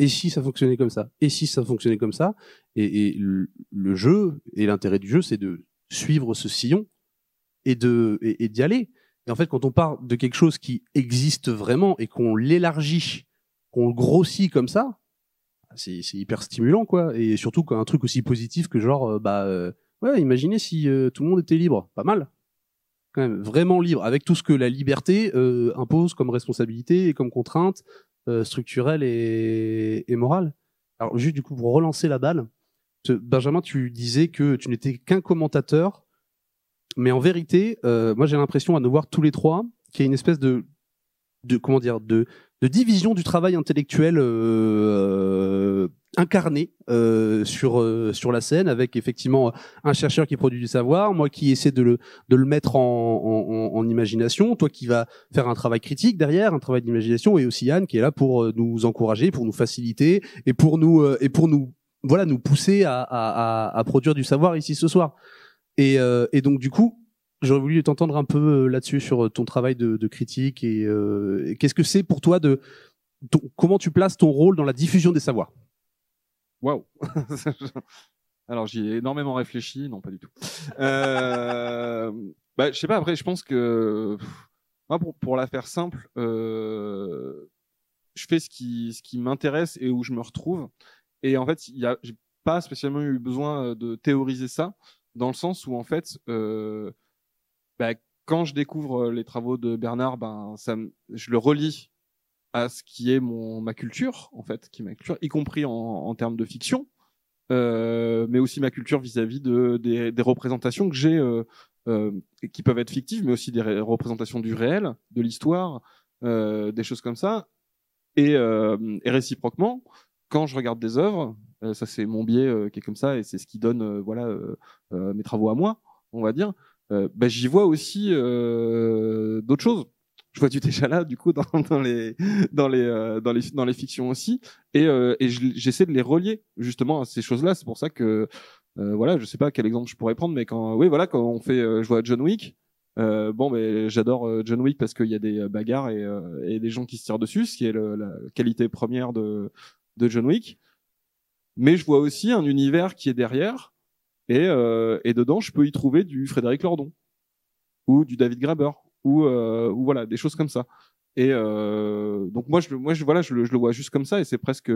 Et si ça fonctionnait comme ça? Et si ça fonctionnait comme ça? Et, et le, jeu et l'intérêt du jeu, c'est de suivre ce sillon et et, d'y aller. Et en fait, quand on part de quelque chose qui existe vraiment et qu'on l'élargit, qu'on le grossit comme ça, c'est c'est hyper stimulant, quoi. Et surtout quand un truc aussi positif que genre, euh, bah euh, imaginez si euh, tout le monde était libre, pas mal. Vraiment libre, avec tout ce que la liberté euh, impose comme responsabilité et comme contrainte euh, structurelle et, morale. Alors juste du coup pour relancer la balle, Benjamin, tu disais que tu n'étais qu'un commentateur, mais en vérité, moi j'ai l'impression à nous voir tous les trois qu'il y a une espèce de, de division du travail intellectuel incarné euh, sur euh, sur la scène, avec effectivement un chercheur qui produit du savoir, moi qui essaie de le de le mettre en, en, en- imagination, toi qui va faire un travail critique derrière, un travail d'imagination, et aussi Yann qui est là pour euh, nous encourager, pour nous faciliter et pour nous euh, et pour nous voilà nous pousser à, à, à, à produire du savoir ici ce soir. Et, euh, et donc du coup, j'aurais voulu t'entendre un peu euh, là-dessus sur ton travail de, de critique et, qu'est-ce que c'est pour toi de comment tu places ton rôle dans la diffusion des savoirs?
Waouh Alors j'y ai énormément réfléchi, non pas du tout. Euh, bah, je sais pas. Après, je pense que moi, pour, la faire simple, euh, je fais ce qui ce qui m'intéresse et où je me retrouve. Et en fait, il y a pas spécialement eu besoin de théoriser ça, dans le sens où en fait, euh, bah, quand je découvre les travaux de Bernard, ben ça, je le relis à ce qui est mon ma culture en fait, qui est ma culture, y compris en, termes de fiction, euh, mais aussi ma culture vis-à-vis de des, représentations que j'ai, euh, euh, qui peuvent être fictives, mais aussi des ré- représentations du réel, de l'histoire, des choses comme ça, et, réciproquement, quand je regarde des œuvres, ça c'est mon biais qui est comme ça, et c'est ce qui donne voilà mes travaux à moi, on va dire. Euh, bah, j'y vois aussi d'autres choses je vois du déjà là du coup dans, les dans les euh, dans les dans les fictions aussi. Et euh, et je- j'essaie de les relier justement à ces choses-là. C'est pour ça que euh, voilà je sais pas quel exemple je pourrais prendre mais quand oui voilà quand on fait euh, je vois John Wick euh, bon mais j'adore euh, John Wick parce qu'il y a des bagarres et, et des gens qui se tirent dessus ce qui est le- la qualité première de de John Wick. Mais je vois aussi un univers qui est derrière et et dedans je peux y trouver du Frédéric Lordon ou du David Graeber ou euh, ou voilà des choses comme ça. Et euh, donc moi je moi je voilà je le, je le vois juste comme ça et c'est presque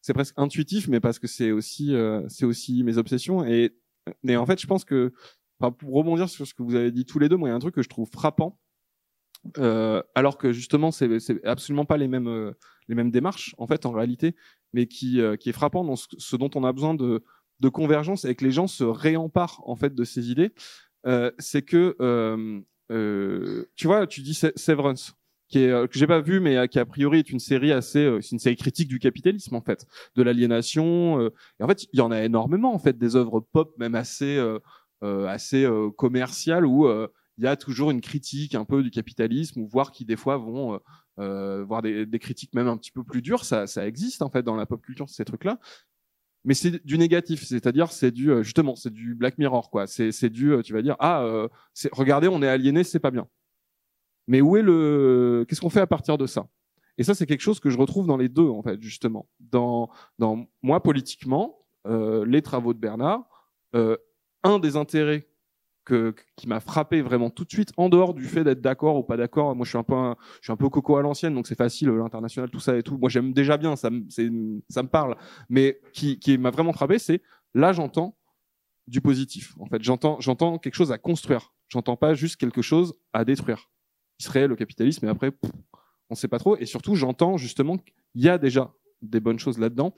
c'est presque intuitif mais parce que c'est aussi euh, c'est aussi mes obsessions. Et mais en fait je pense que pour rebondir sur ce que vous avez dit tous les deux moi il y a un truc que je trouve frappant euh, alors que justement c'est c'est absolument pas les mêmes les mêmes démarches en fait en réalité mais qui euh, qui est frappant dans ce, ce dont on a besoin de de convergence et que les gens se réemparent en fait de ces idées c'est que euh, tu vois tu dis Se- Severance qui est euh, que j'ai pas vu mais euh, qui a priori est une série assez c'est une série critique du capitalisme en fait de l'aliénation et en fait il y en a énormément en fait des œuvres pop même assez assez commerciales où il y a toujours une critique un peu du capitalisme ou voire qui des fois vont euh, voir des, des critiques même un petit peu plus dures. Ça ça existe en fait dans la pop culture ces trucs là mais c'est du négatif c'est-à-dire c'est du euh, justement c'est du Black Mirror quoi. C'est c'est du euh, tu vas dire ah euh, regardez on est aliéné c'est pas bien. Mais où est le qu'est-ce qu'on fait à partir de ça? Et ça c'est quelque chose que je retrouve dans les deux en fait justement. Dans dans moi politiquement euh, les travaux de Bernard euh, un des intérêts que, qui m'a frappé vraiment tout de suite, en dehors du fait d'être d'accord ou pas d'accord. Moi, je suis un peu, je suis un peu coco à l'ancienne, donc c'est facile, l'international, tout ça et tout. Moi, j'aime déjà bien, ça, ça me parle. Mais qui, qui m'a vraiment frappé, c'est là, j'entends du positif. En fait, j'entends, quelque chose à construire. J'entends pas juste quelque chose à détruire. Qui serait le capitalisme, et après, pff, on sait pas trop. Et surtout, j'entends justement qu'il y a déjà des bonnes choses là-dedans.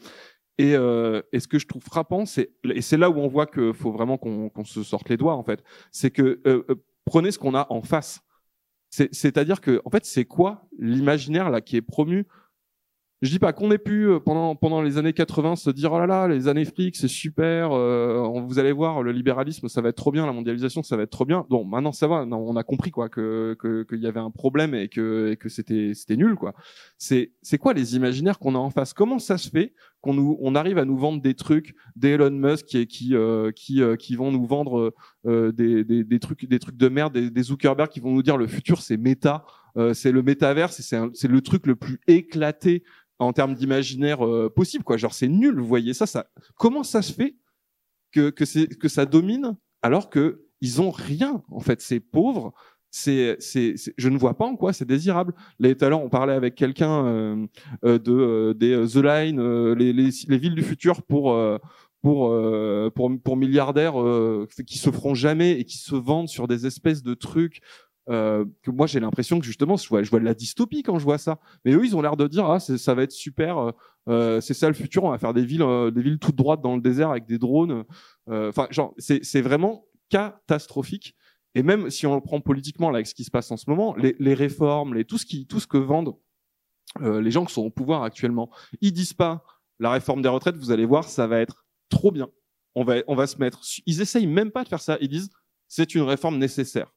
Et, euh, ce que je trouve frappant, c'est et c'est là où on voit qu'il faut vraiment qu'on se sorte les doigts en fait. C'est que euh, euh, prenez ce qu'on a en face. C'est- C'est-à-dire que en fait, c'est quoi l'imaginaire là qui est promu Je dis pas qu'on ait pu euh, pendant pendant les années 80 se dire oh là là les années fric c'est super, euh, vous allez voir le libéralisme ça va être trop bien, la mondialisation ça va être trop bien. Bon maintenant ça va, on a compris quoi que que- qu'il y avait un problème et que et que c'était c'était nul quoi. C'est c'est quoi les imaginaires qu'on a en face? Comment ça se fait qu'on nous on arrive à nous vendre des trucs d'Elon Musk qui qui euh, qui euh, qui vont nous vendre euh, des, des des trucs des trucs de merde des, des Zuckerberg qui vont nous dire le futur c'est méta euh, c'est le métaverse c'est le truc le plus éclaté en termes d'imaginaire euh, possible quoi. Genre c'est nul vous voyez ça ça comment ça se fait que que c'est que ça domine alors que ils ont rien en fait c'est pauvre c'est c'est je ne vois pas en quoi c'est désirable. Les tout à l'heure on parlait avec quelqu'un euh, euh, de euh, des euh, The Line euh, les, les les villes du futur pour pour pour pour milliardaires euh, qui se feront jamais et qui se vendent sur des espèces de trucs euh, que moi j'ai l'impression que justement je vois je vois de la dystopie quand je vois ça. Mais eux ils ont l'air de dire ah ça va être super euh, euh, c'est ça le futur on va faire des villes euh, des villes toutes droites dans le désert avec des drones. Euh, enfin genre c'est c'est vraiment catastrophique. Et même si on le prend politiquement là avec ce qui se passe en ce moment les, les réformes les tout ce qui tout ce que vendent euh, les gens qui sont au pouvoir actuellement ils disent pas la réforme des retraites vous allez voir ça va être trop bien. On va on va se mettre ils essayent même pas de faire ça. Ils disent c'est une réforme nécessaire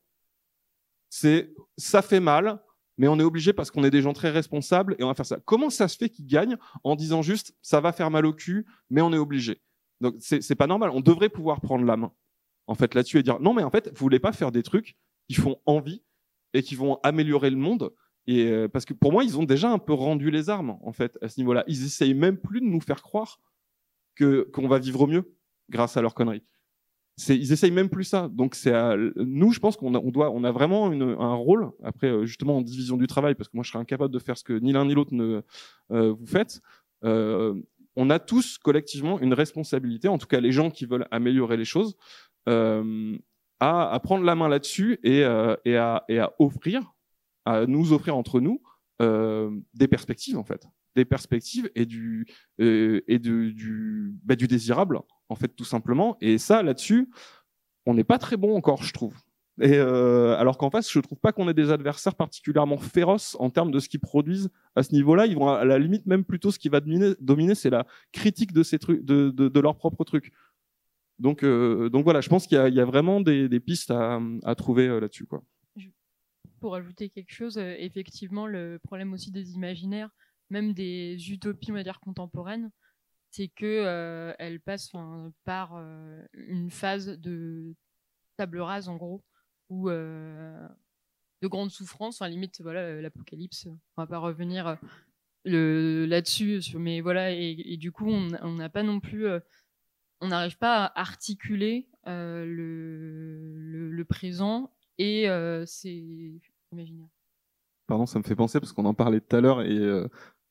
c'est ça fait mal, mais on est obligé parce qu'on est des gens très responsables et on va faire ça. Comment ça se fait qu'ils gagnent en disant juste ça va faire mal au cul, mais on est obligé? Donc c'est pas normal. On devrait pouvoir prendre la main en fait là-dessus et dire non mais en fait vous voulez pas faire des trucs qui font envie et qui vont améliorer le monde. Et euh, parce que pour moi ils ont déjà un peu rendu les armes en fait à ce niveau-là. Ils essayent même plus de nous faire croire qu'on va vivre mieux grâce à leurs conneries ils essayent même plus ça. Donc c'est nous je pense qu'on doit on a vraiment un rôle. Après euh, justement en division du travail parce que moi je serais incapable de faire ce que ni l'un ni l'autre ne euh, vous faites Euh, on a tous collectivement une responsabilité en tout cas les gens qui veulent améliorer les choses à, prendre la main là-dessus et, et, à, offrir à nous offrir entre nous des perspectives en fait des perspectives et du euh, et de, du bah, du désirable en fait tout simplement. Et ça là-dessus on n'est pas très bon encore je trouve. Et euh, alors qu'en face je trouve pas qu'on ait des adversaires particulièrement féroces en termes de ce qu'ils produisent à ce niveau-là. Ils vont à la limite même plutôt ce qui va dominer, c'est la critique de ces trucs de, de, de leurs propres trucs donc euh, donc voilà je pense qu'il y y a vraiment des, pistes à, à trouver là-dessus quoi.
Pour ajouter quelque chose, effectivement, le problème aussi des imaginaires, même des utopies, on va dire, contemporaines, c'est que euh, par euh, une phase de table rase, en gros, où euh, de grandes souffrances, à limite, voilà, euh, l'apocalypse, on va pas revenir euh, là-dessus, mais voilà, et, du coup, on n'a pas non plus, on n'arrive pas à articuler le, présent et c'est imaginaire.
Pardon, ça me fait penser parce qu'on en parlait tout à l'heure et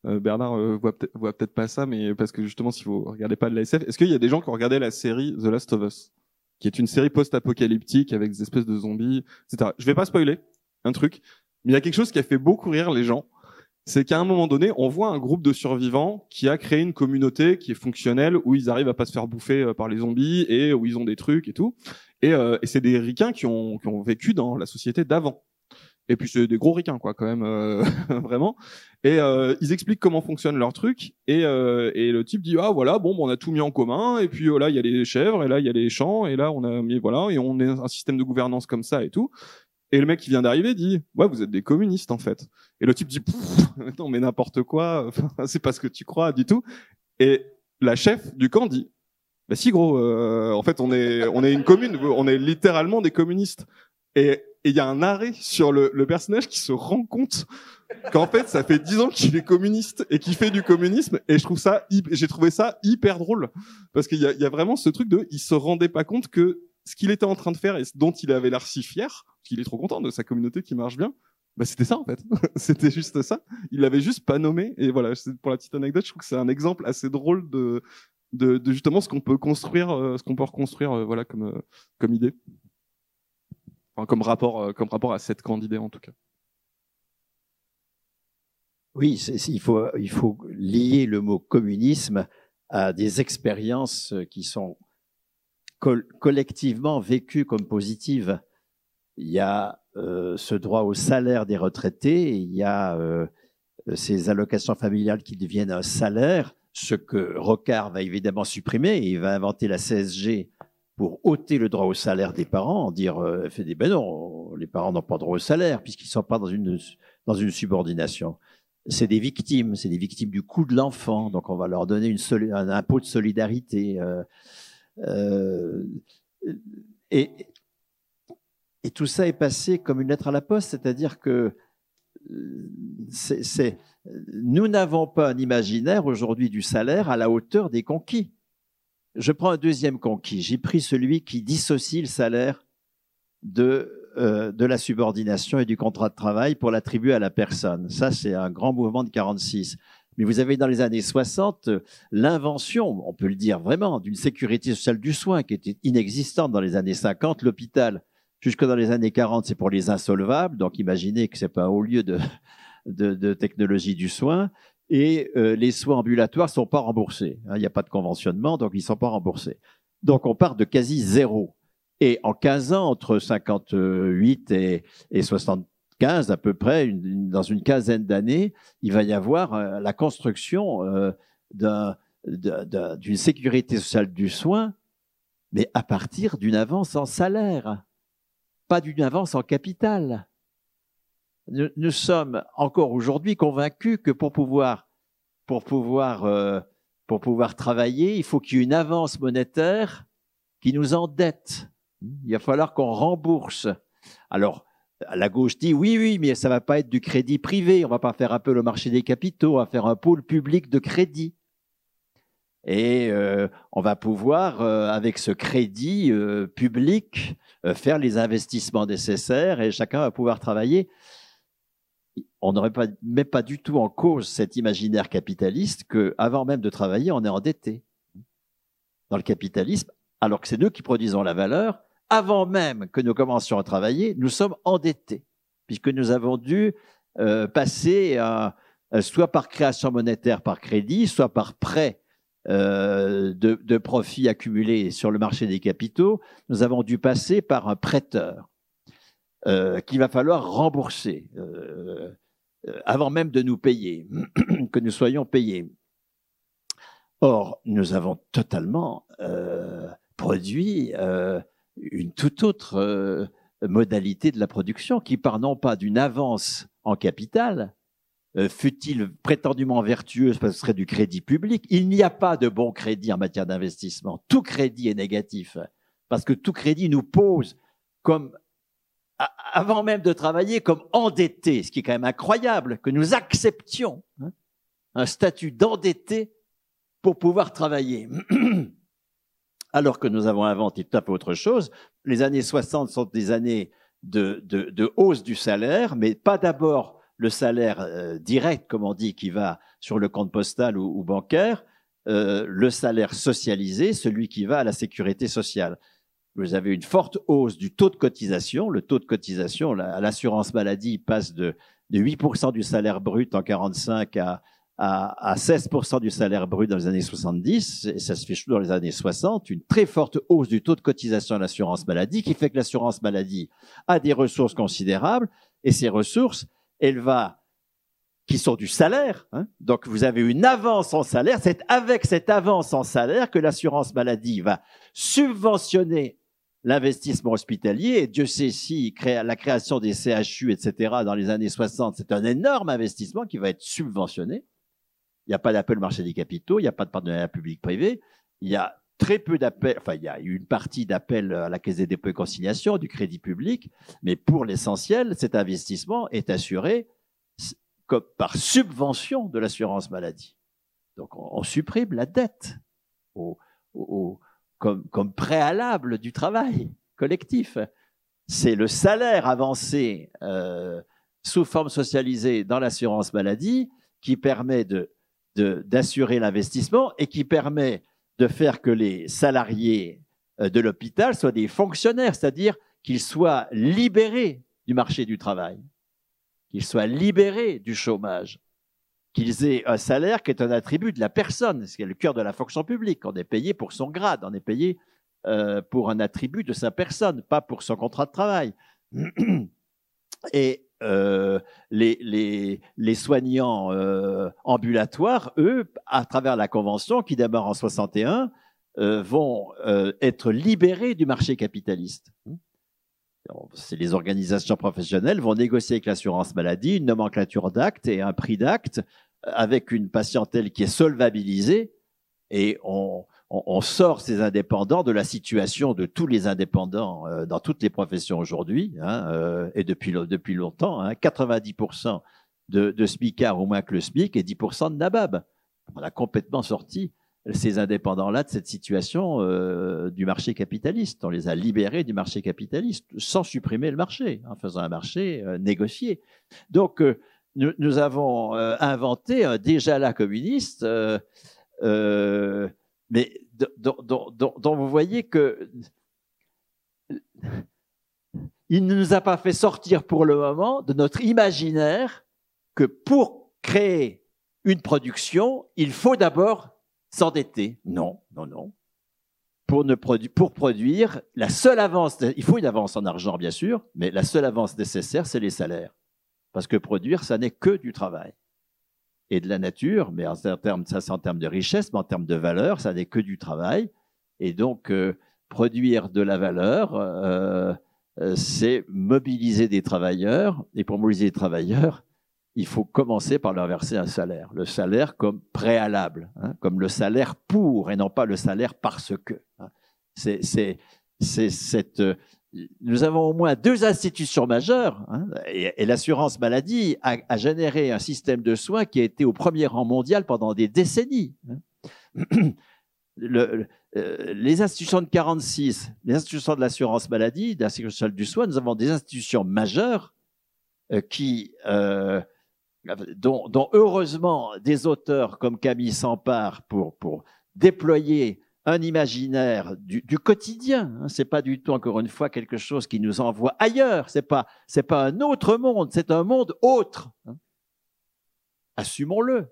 euh, Bernard euh, voit peut-être pas ça, mais parce que justement, si vous regardez pas de la SF, est-ce qu'il y a des gens qui ont regardé la série The Last of Us, qui est une série post-apocalyptique avec des espèces de zombies, etc. Je vais pas spoiler un truc, mais il y a quelque chose qui a fait beaucoup rire les gens. C'est qu'à un moment donné, on voit un groupe de survivants qui a créé une communauté qui est fonctionnelle, où ils arrivent à pas se faire bouffer euh, par les zombies et où ils ont des trucs et tout. Et, euh, et c'est des ricains qui ont, qui ont vécu dans la société d'avant. Et puis c'est des gros ricains quoi quand même euh, vraiment. Et euh, ils expliquent comment fonctionne leur truc et, euh, et le type dit ah voilà bon on a tout mis en commun et puis euh, là il y a les chèvres et là il y a les champs et là on a mis voilà et on est un système de gouvernance comme ça et tout. Et le mec qui vient d'arriver dit ouais vous êtes des communistes en fait. Et le type dit non mais n'importe quoi c'est pas ce que tu crois du tout. Et la chef du camp dit bah si gros euh, en fait on est on est une commune on est littéralement des communistes. Et et il y a un arrêt sur le, personnage qui se rend compte qu'en fait ça fait dix ans qu'il est communiste et qu'il fait du communisme et je trouve ça j'ai trouvé ça hyper drôle parce qu'il y a, vraiment ce truc de il se rendait pas compte que ce qu'il était en train de faire et dont il avait l'air si fier, qu'il est trop content de sa communauté qui marche bien, bah c'était ça en fait. c'était juste ça. Il l'avait juste pas nommé. Et voilà, pour la petite anecdote, je trouve que c'est un exemple assez drôle de, justement ce qu'on peut construire, euh, ce qu'on peut reconstruire, euh, voilà, comme, euh, comme idée. Comme rapport, comme rapport à cette candidate en tout cas.
Oui, il faut, lier le mot communisme à des expériences qui sont collectivement vécues comme positives. Il y a euh, ce droit au salaire des retraités, il y a euh, ces allocations familiales qui deviennent un salaire, ce que Rocard va évidemment supprimer, il va inventer la CSG pour ôter le droit au salaire des parents, en dire, euh, des, ben non, les parents n'ont pas droit au salaire puisqu'ils ne sont pas dans une, dans une subordination. C'est des victimes, c'est des victimes du coût de l'enfant, donc on va leur donner une un impôt de solidarité. et et tout ça est passé comme une lettre à la poste, c'est-à-dire que euh, nous n'avons pas un imaginaire aujourd'hui du salaire à la hauteur des conquis. Je prends un deuxième conquis. J'ai pris celui qui dissocie le salaire de, euh, de la subordination et du contrat de travail pour l'attribuer à la personne. Ça, c'est un grand mouvement de 46. Mais vous avez dans les années 60 l'invention, on peut le dire vraiment, d'une sécurité sociale du soin qui était inexistante dans les années 50, l'hôpital Jusque dans les années 40, c'est pour les insolvables. Donc, imaginez que c'est pas un haut lieu de, de, technologie du soin. Et euh, les soins ambulatoires sont pas remboursés. Hein. Il n'y a pas de conventionnement, donc ils sont pas remboursés. Donc, on part de quasi zéro. Et en 15 ans, entre 58 et, et 75 à peu près, dans une quinzaine d'années, il va y avoir euh, la construction euh, d'une sécurité sociale du soin, mais à partir d'une avance en salaire pas d'une avance en capital. Nous, sommes encore aujourd'hui convaincus que euh, pour pouvoir travailler, il faut qu'il y ait une avance monétaire qui nous endette. Il va falloir qu'on rembourse. Alors, la gauche dit oui, oui, mais ça va pas être du crédit privé. On va pas faire appel au marché des capitaux, on va faire un pôle public de crédit. Et euh, on va pouvoir, euh, avec ce crédit public, faire les investissements nécessaires et chacun va pouvoir travailler. On n'aurait pas, met pas du tout en cause cet imaginaire capitaliste que, avant même de travailler, on est endetté. Dans le capitalisme, alors que c'est nous qui produisons la valeur, avant même que nous commencions à travailler, nous sommes endettés, puisque nous avons dû euh, passer soit par création monétaire par crédit, soit par prêt euh, de, profits accumulés sur le marché des capitaux, nous avons dû passer par un prêteur euh, qu'il va falloir rembourser avant même de nous payer, que nous soyons payés. Or, nous avons totalement produit une toute autre modalité de la production qui part non pas d'une avance en capital, euh, fut-il prétendument vertueux, parce que ce serait du crédit public. Il n'y a pas de bon crédit en matière d'investissement. Tout crédit est négatif, parce que tout crédit nous pose comme, avant même de travailler, comme endetté, ce qui est quand même incroyable, que nous acceptions hein, un statut d'endetté pour pouvoir travailler. Alors que nous avons inventé tout à autre chose. Les années 60 sont des années de hausse du salaire, mais pas d'abord le salaire euh, direct, comme on dit, qui va sur le compte postal ou, bancaire, euh, le salaire socialisé, celui qui va à la sécurité sociale. Vous avez une forte hausse du taux de cotisation. Le taux de cotisation à l'assurance maladie passe de, de 8% du salaire brut en 45 à, à, à 16% du salaire brut dans les années 70, et ça se fait dans les années 60, une très forte hausse du taux de cotisation à l'assurance maladie qui fait que l'assurance maladie a des ressources considérables, et ces ressources, elle va, qui sont du salaire. Hein. Donc vous avez une avance en salaire. C'est avec cette avance en salaire que l'assurance maladie va subventionner l'investissement hospitalier. Dieu sait si la création des CHU, etc., dans les années 60, c'est un énorme investissement qui va être subventionné. Il n'y a pas d'appel au marché des capitaux, il n'y a pas de partenariat public-privé, il y a très peu d'appels, enfin il y a une partie d'appels à la Caisse des dépôts et conciliation, du crédit public, mais pour l'essentiel, cet investissement est assuré par subvention de l'assurance maladie. Donc on, supprime la dette aux, comme, préalable du travail collectif. C'est le salaire avancé euh, sous forme socialisée dans l'assurance maladie qui permet d'assurer l'investissement et qui permet de faire que les salariés euh, de l'hôpital soient des fonctionnaires, c'est-à-dire qu'ils soient libérés du marché du travail, qu'ils soient libérés du chômage, qu'ils aient un salaire qui est un attribut de la personne, ce qui est le cœur de la fonction publique. On est payé pour son grade, on est payé euh, pour un attribut de sa personne, pas pour son contrat de travail. Et euh, les, soignants euh, ambulatoires, eux, à travers la convention qui démarre en 61, vont être libérés du marché capitaliste. Les organisations professionnelles vont négocier avec l'assurance maladie une nomenclature d'actes et un prix d'actes avec une patientèle qui est solvabilisée et on, sort ces indépendants de la situation de tous les indépendants euh, dans toutes les professions aujourd'hui, hein, euh, et depuis, depuis longtemps, hein, 90% de, de SMICAR au moins que le SMIC et 10% de NABAB. On a complètement sorti ces indépendants-là de cette situation euh, du marché capitaliste. On les a libérés du marché capitaliste sans supprimer le marché, en faisant un marché négocié. Donc, nous, avons inventé un déjà là communiste mais dont, vous voyez que il ne nous a pas fait sortir pour le moment de notre imaginaire que pour créer une production, il faut d'abord s'endetter. Non, non, non. Pour, pour produire, la seule avance, il faut une avance en argent bien sûr, mais la seule avance nécessaire, c'est les salaires. Parce que produire, ça n'est que du travail et de la nature, mais en termes, ça c'est en termes de richesse, mais en termes de valeur, ça n'est que du travail. Et donc, euh, produire de la valeur, euh, euh, c'est mobiliser des travailleurs. Et pour mobiliser des travailleurs, il faut commencer par leur verser un salaire. Le salaire comme préalable, hein, comme le salaire pour et non pas le salaire parce que. Hein. C'est cette nous avons au moins deux institutions majeures, hein, et, l'assurance maladie a, généré un système de soins qui a été au premier rang mondial pendant des décennies. Hein. Euh, les institutions de 46, les institutions de l'assurance maladie, de la sociale du soin, nous avons des institutions majeures euh, qui, euh, dont, heureusement des auteurs comme Camille s'emparent pour déployer un imaginaire du, quotidien. Hein. C'est pas du tout, encore une fois, quelque chose qui nous envoie ailleurs. C'est pas, c'est pas un autre monde, c'est un monde autre. Hein. Assumons-le.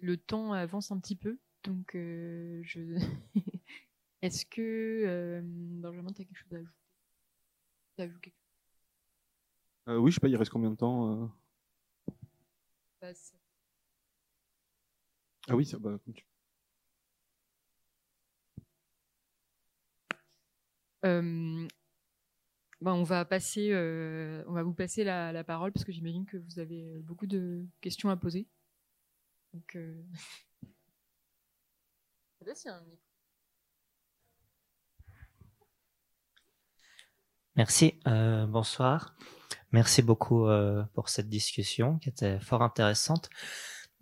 Le, temps avance un petit peu, donc euh, je. Est-ce que euh, Benjamin, tu as quelque chose à ajouter?
Euh, oui, je sais pas, il reste combien de temps euh bah, Ah oui, ça, bah,
euh, bah, on va passer, on va vous passer la, parole parce que j'imagine que vous avez beaucoup de questions à poser. Donc,
Merci. bonsoir. Merci beaucoup euh, pour cette discussion qui était fort intéressante.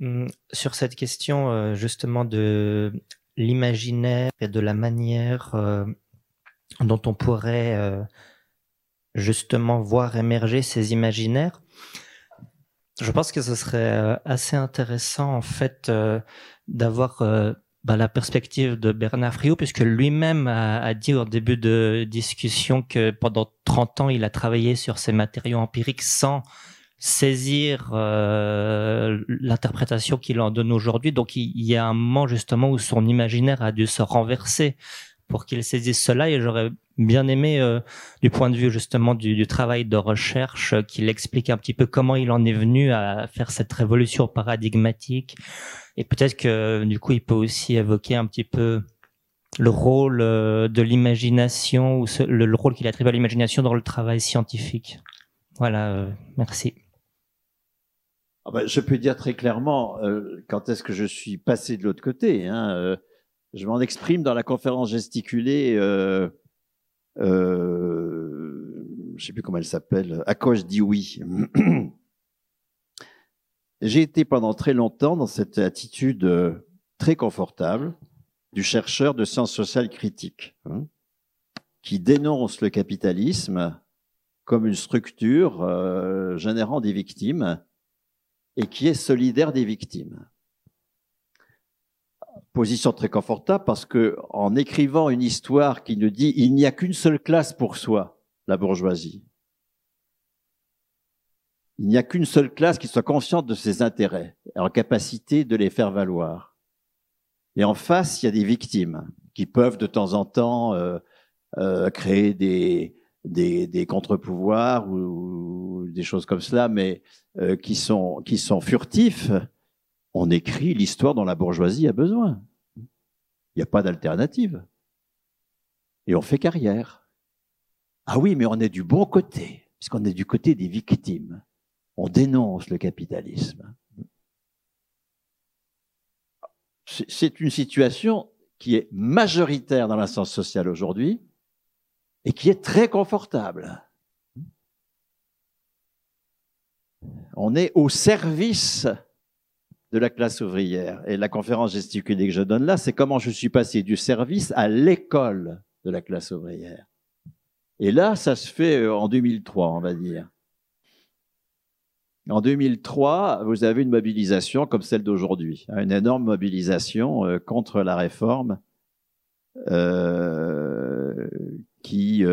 Hum, sur cette question euh, justement de l'imaginaire et de la manière euh, dont on pourrait justement voir émerger ces imaginaires, je pense que ce serait assez intéressant en fait d'avoir bah, la perspective de Bernard Friot, puisque lui-même a, dit au début de discussion que pendant 30 ans, il a travaillé sur ces matériaux empiriques sans saisir euh, l'interprétation qu'il en donne aujourd'hui. Donc il, y a un moment justement où son imaginaire a dû se renverser pour qu'il saisisse cela et j'aurais bien aimé euh, du point de vue justement du, travail de recherche qu'il explique un petit peu comment il en est venu à faire cette révolution paradigmatique et peut-être que du coup, il peut aussi évoquer un petit peu le rôle euh, de l'imagination ou le, rôle qu'il attribue à l'imagination dans le travail scientifique. Voilà, euh, merci.
Ah ben, je peux dire très clairement euh, quand est-ce que je suis passé de l'autre côté. Hein, je m'en exprime dans la conférence gesticulée je ne sais plus comment elle s'appelle, Accroche dit oui? J'ai été pendant très longtemps dans cette attitude euh, très confortable du chercheur de sciences sociales critiques, hein, qui dénonce le capitalisme comme une structure euh, générant des victimes et qui est solidaire des victimes. Position très confortable parce que en écrivant une histoire qui nous dit il n'y a qu'une seule classe pour soi, la bourgeoisie. Il n'y a qu'une seule classe qui soit consciente de ses intérêts, en capacité de les faire valoir. Et en face, il y a des victimes qui peuvent de temps en temps euh, euh, créer des, des, des contre-pouvoirs ou, des choses comme cela, mais euh, qui, sont, qui sont furtifs. On écrit l'histoire dont la bourgeoisie a besoin. Il n'y a pas d'alternative. Et on fait carrière. Ah oui, mais on est du bon côté, puisqu'on est du côté des victimes. On dénonce le capitalisme. C'est une situation qui est majoritaire dans la science sociale aujourd'hui et qui est très confortable. On est au service de la classe ouvrière. Et la conférence gesticulée que je donne là, c'est comment je suis passé du service à l'école de la classe ouvrière. Et là, ça se fait euh, en 2003, on va dire. En 2003, vous avez une mobilisation comme celle d'aujourd'hui, hein, une énorme mobilisation euh, contre la réforme euh, qui,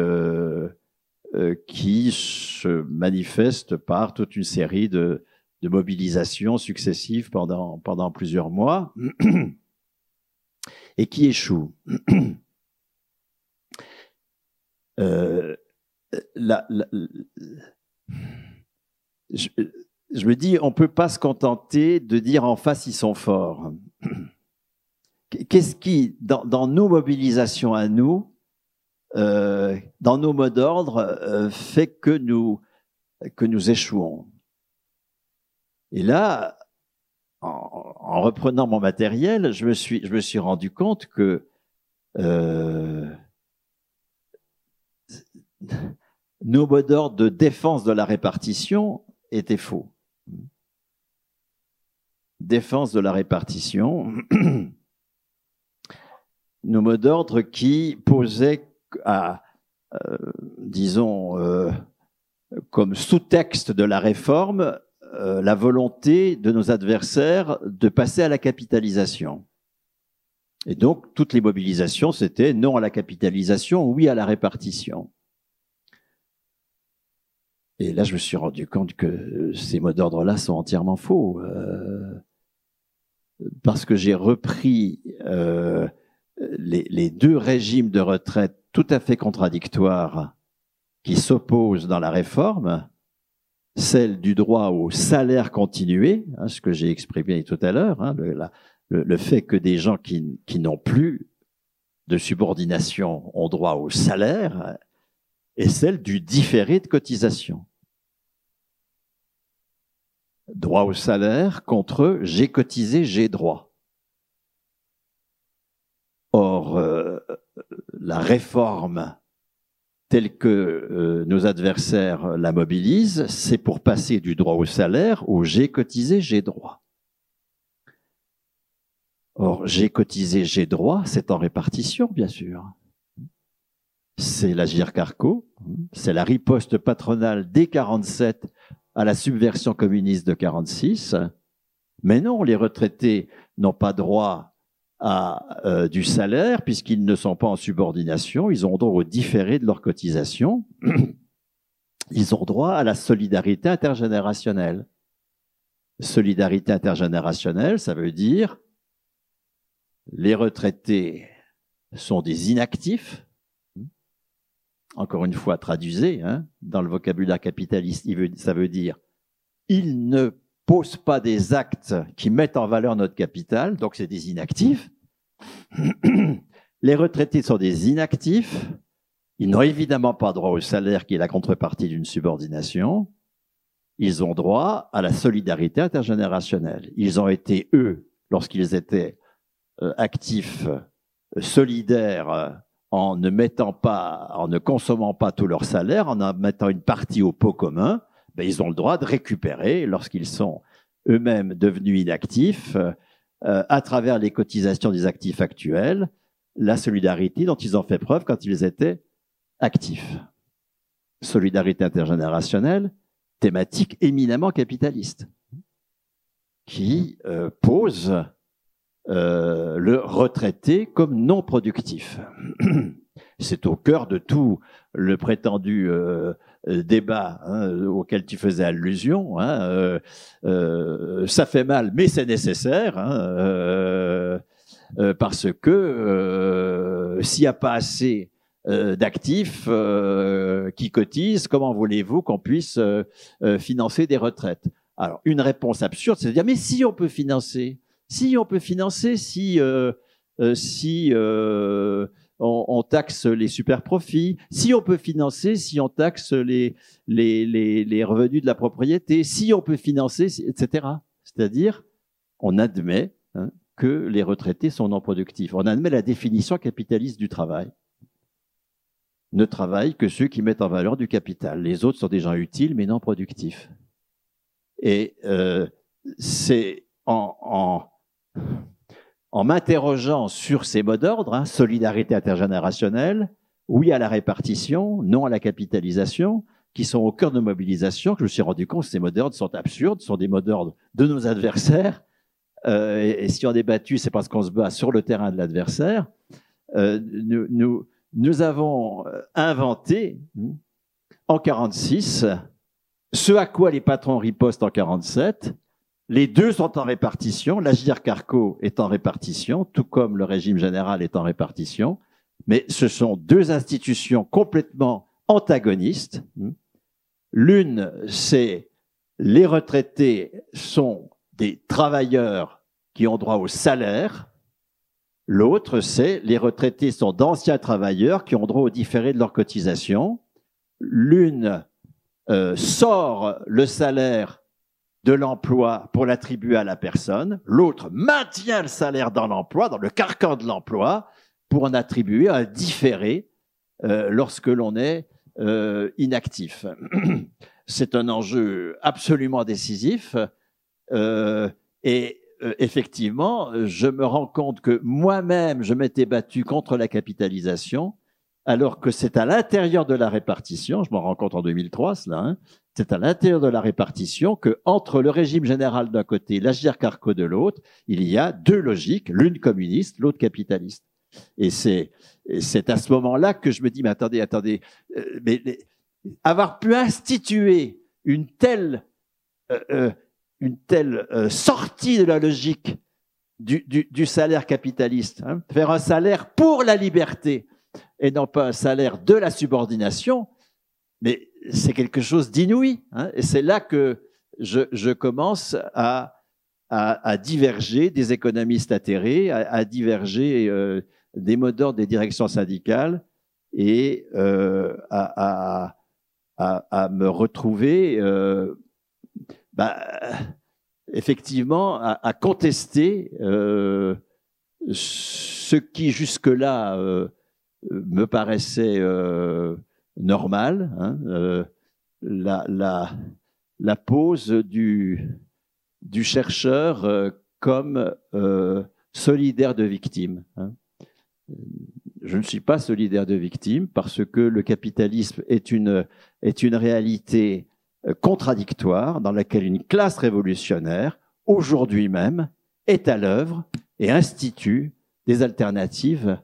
qui se manifeste par toute une série de, de mobilisations successives pendant, plusieurs mois et qui échoue. Euh, je, me dis, on ne peut pas se contenter de dire en face ils sont forts. Qu'est-ce qui, dans, nos mobilisations à nous, euh, dans nos mots d'ordre, euh, fait que nous échouons? Et là, en, en, reprenant mon matériel, je me suis, je me suis rendu compte que euh, nos mots d'ordre de défense de la répartition étaient faux. Défense de la répartition, nos mots d'ordre qui posaient à, euh, disons, euh, comme sous-texte de la réforme, euh, la volonté de nos adversaires de passer à la capitalisation. Et donc, toutes les mobilisations, c'était non à la capitalisation, oui à la répartition. Et là, je me suis rendu compte que ces mots d'ordre-là sont entièrement faux. Euh, parce que j'ai repris euh, les, les, deux régimes de retraite tout à fait contradictoires qui s'opposent dans la réforme, celle du droit au salaire continué, hein, ce que j'ai exprimé tout à l'heure, hein, le, le, le, fait que des gens qui, n'ont plus de subordination ont droit au salaire, et celle du différé de cotisation droit au salaire contre j'ai cotisé, j'ai droit. Or, euh, la réforme telle que euh, nos adversaires la mobilisent, c'est pour passer du droit au salaire au j'ai cotisé, j'ai droit. Or, j'ai cotisé, j'ai droit, c'est en répartition, bien sûr. C'est l'agir carco, c'est la riposte patronale dès 47 à la subversion communiste de 46. Mais non, les retraités n'ont pas droit à euh, du salaire puisqu'ils ne sont pas en subordination, ils ont droit au différé de leur cotisation. Ils ont droit à la solidarité intergénérationnelle. Solidarité intergénérationnelle, ça veut dire les retraités sont des inactifs, encore une fois traduisé hein, dans le vocabulaire capitaliste, ça veut dire il ne pose pas des actes qui mettent en valeur notre capital, donc c'est des inactifs. Les retraités sont des inactifs. Ils n'ont évidemment pas droit au salaire qui est la contrepartie d'une subordination. Ils ont droit à la solidarité intergénérationnelle. Ils ont été, eux, lorsqu'ils étaient euh, actifs, euh, solidaires, en ne mettant pas, en ne consommant pas tout leur salaire, en en mettant une partie au pot commun, ben, ils ont le droit de récupérer lorsqu'ils sont eux-mêmes devenus inactifs, euh, à travers les cotisations des actifs actuels, la solidarité dont ils ont fait preuve quand ils étaient actifs. Solidarité intergénérationnelle, thématique éminemment capitaliste, qui euh, pose euh, le retraité comme non productif. C'est au cœur de tout le prétendu débat hein, auquel tu faisais allusion. Hein, ça fait mal, mais c'est nécessaire. Hein, parce que s'il n'y a pas assez d'actifs qui cotisent, comment voulez-vous qu'on puisse financer des retraites? Alors, une réponse absurde, c'est de dire, mais si on peut financer, si on peut financer, si, euh, euh, si euh, on, taxe les super profits, si on peut financer, si on taxe les, les, revenus de la propriété, si on peut financer, etc. C'est-à-dire, on admet hein, que les retraités sont non productifs. On admet la définition capitaliste du travail. Ne travaillent que ceux qui mettent en valeur du capital. Les autres sont des gens utiles mais non productifs. Et c'est en, en en m'interrogeant sur ces mots d'ordre, hein, solidarité intergénérationnelle, oui à la répartition, non à la capitalisation, qui sont au cœur de mobilisation, que je me suis rendu compte que ces mots d'ordre sont absurdes, sont des mots d'ordre de nos adversaires. Euh, et, si on est battu, c'est parce qu'on se bat sur le terrain de l'adversaire. Euh, nous, nous, nous, avons euh, inventé hmm, en 46 ce à quoi les patrons ripostent en 47, les deux sont en répartition. L'Agir Carco est en répartition, tout comme le régime général est en répartition. Mais ce sont deux institutions complètement antagonistes. L'une, c'est les retraités sont des travailleurs qui ont droit au salaire. L'autre, c'est les retraités sont d'anciens travailleurs qui ont droit au différé de leur cotisation. L'une euh, sort le salaire de l'emploi pour l'attribuer à la personne, l'autre maintient le salaire dans l'emploi, dans le carcan de l'emploi, pour en attribuer un différé euh, lorsque l'on est euh, inactif. C'est un enjeu absolument décisif euh, et effectivement, je me rends compte que moi-même, je m'étais battu contre la capitalisation, alors que c'est à l'intérieur de la répartition, je m'en rends compte en 2003, cela, hein, c'est à l'intérieur de la répartition que, entre le régime général d'un côté et l'agir carco de l'autre, il y a deux logiques, l'une communiste, l'autre capitaliste. Et c'est, à ce moment-là que je me dis, mais attendez, attendez, euh, mais, avoir pu instituer une telle, euh, euh, une telle sortie de la logique du, du, du salaire capitaliste, hein, faire un salaire pour la liberté et non pas un salaire de la subordination, mais c'est quelque chose d'inouï. Hein, et c'est là que je, commence à, diverger des économistes atterrés, à, diverger euh, des mots d'ordre des directions syndicales et euh, à, me retrouver euh, bah, effectivement à, contester ce qui jusque-là me paraissait normal, hein, euh, la, pose du, chercheur euh, comme euh, solidaire de victimes. Hein. Je ne suis pas solidaire de victimes parce que le capitalisme est une, réalité contradictoire dans laquelle une classe révolutionnaire, aujourd'hui même, est à l'œuvre et institue des alternatives,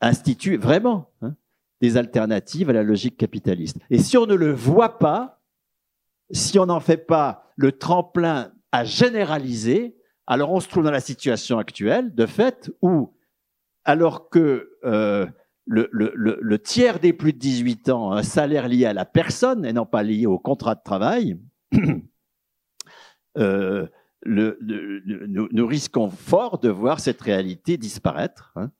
institue vraiment hein, des alternatives à la logique capitaliste. Et si on ne le voit pas, si on n'en fait pas le tremplin à généraliser, alors on se trouve dans la situation actuelle, de fait, où, alors que euh, le, tiers des plus de 18 ans a un salaire lié à la personne et non pas lié au contrat de travail, euh, nous, nous, risquons fort de voir cette réalité disparaître. Hein.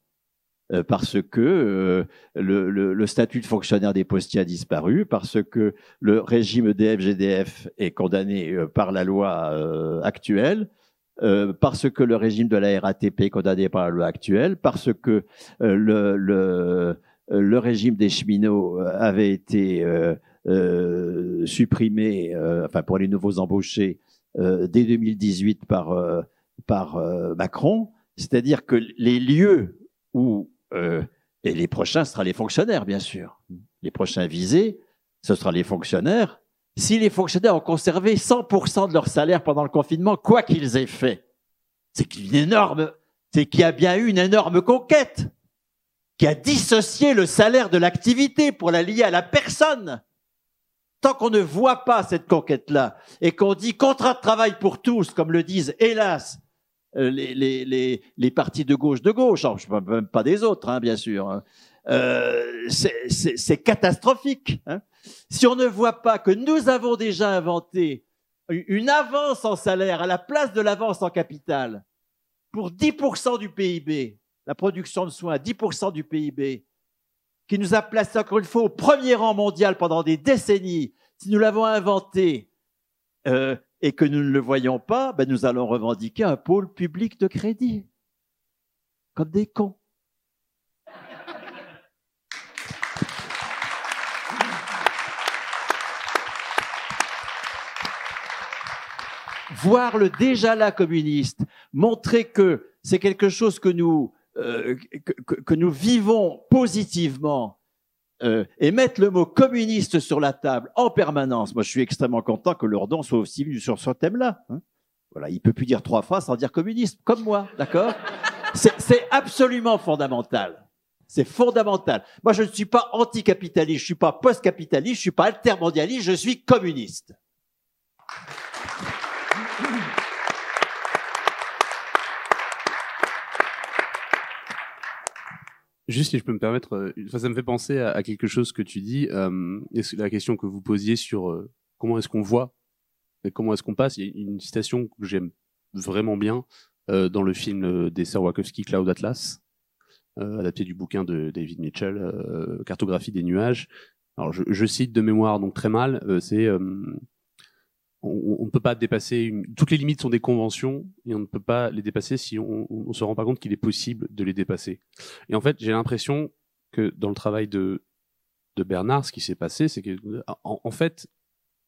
Euh, parce que euh, le, statut de fonctionnaire des postiers a disparu, parce que le régime EDF-GDF est condamné euh, par la loi actuelle, euh, parce que le régime de la RATP est condamné par la loi actuelle, parce que euh, le, le, le, régime des cheminots avait été supprimé, enfin pour les nouveaux embauchés, dès 2018 par, par Macron. C'est-à-dire que les lieux où, et les prochains, ce sera les fonctionnaires, bien sûr, les prochains visés, ce sera les fonctionnaires, si les fonctionnaires ont conservé 100% de leur salaire pendant le confinement, quoi qu'ils aient fait, c'est c'est qu'il y a bien eu une énorme conquête qui a dissocié le salaire de l'activité pour la lier à la personne. Tant qu'on ne voit pas cette conquête-là et qu'on dit contrat de travail pour tous, comme le disent hélas euh, les, les, partis de gauche de gauche, je même pas des autres, hein, bien sûr, hein. euh, c'est catastrophique. Hein. Si on ne voit pas que nous avons déjà inventé une avance en salaire à la place de l'avance en capital pour 10% du PIB, la production de soins, 10% du PIB, qui nous a placé encore une fois au premier rang mondial pendant des décennies, si nous l'avons inventé euh, et que nous ne le voyons pas, ben nous allons revendiquer un pôle public de crédit, comme des cons. voir le déjà là communiste, montrer que c'est quelque chose que nous, euh, que, nous vivons positivement, euh, et mettre le mot communiste sur la table en permanence. Moi, je suis extrêmement content que Lourdon soit aussi venu sur ce thème-là. Hein. voilà, il peut plus dire trois fois sans dire communiste, comme moi, d'accord? C'est absolument fondamental. C'est fondamental. Moi, je ne suis pas anticapitaliste, je suis pas post-capitaliste, je suis pas altermondialiste, je suis communiste.
Juste si je peux me permettre, euh, ça me fait penser à, quelque chose que tu dis, euh, la question que vous posiez sur euh, comment est-ce qu'on voit et comment est-ce qu'on passe. Il y a une citation que j'aime vraiment bien euh, dans le film des sœurs Wachowski, Cloud Atlas, adapté du bouquin de David Mitchell, Cartographie des nuages. Alors je, je, cite de mémoire donc très mal, c'est on ne peut pas dépasser une... toutes les limites sont des conventions et on ne peut pas les dépasser si on, ne se rend pas compte qu'il est possible de les dépasser. Et en fait, j'ai l'impression que dans le travail de de Bernard, ce qui s'est passé, c'est que en, fait,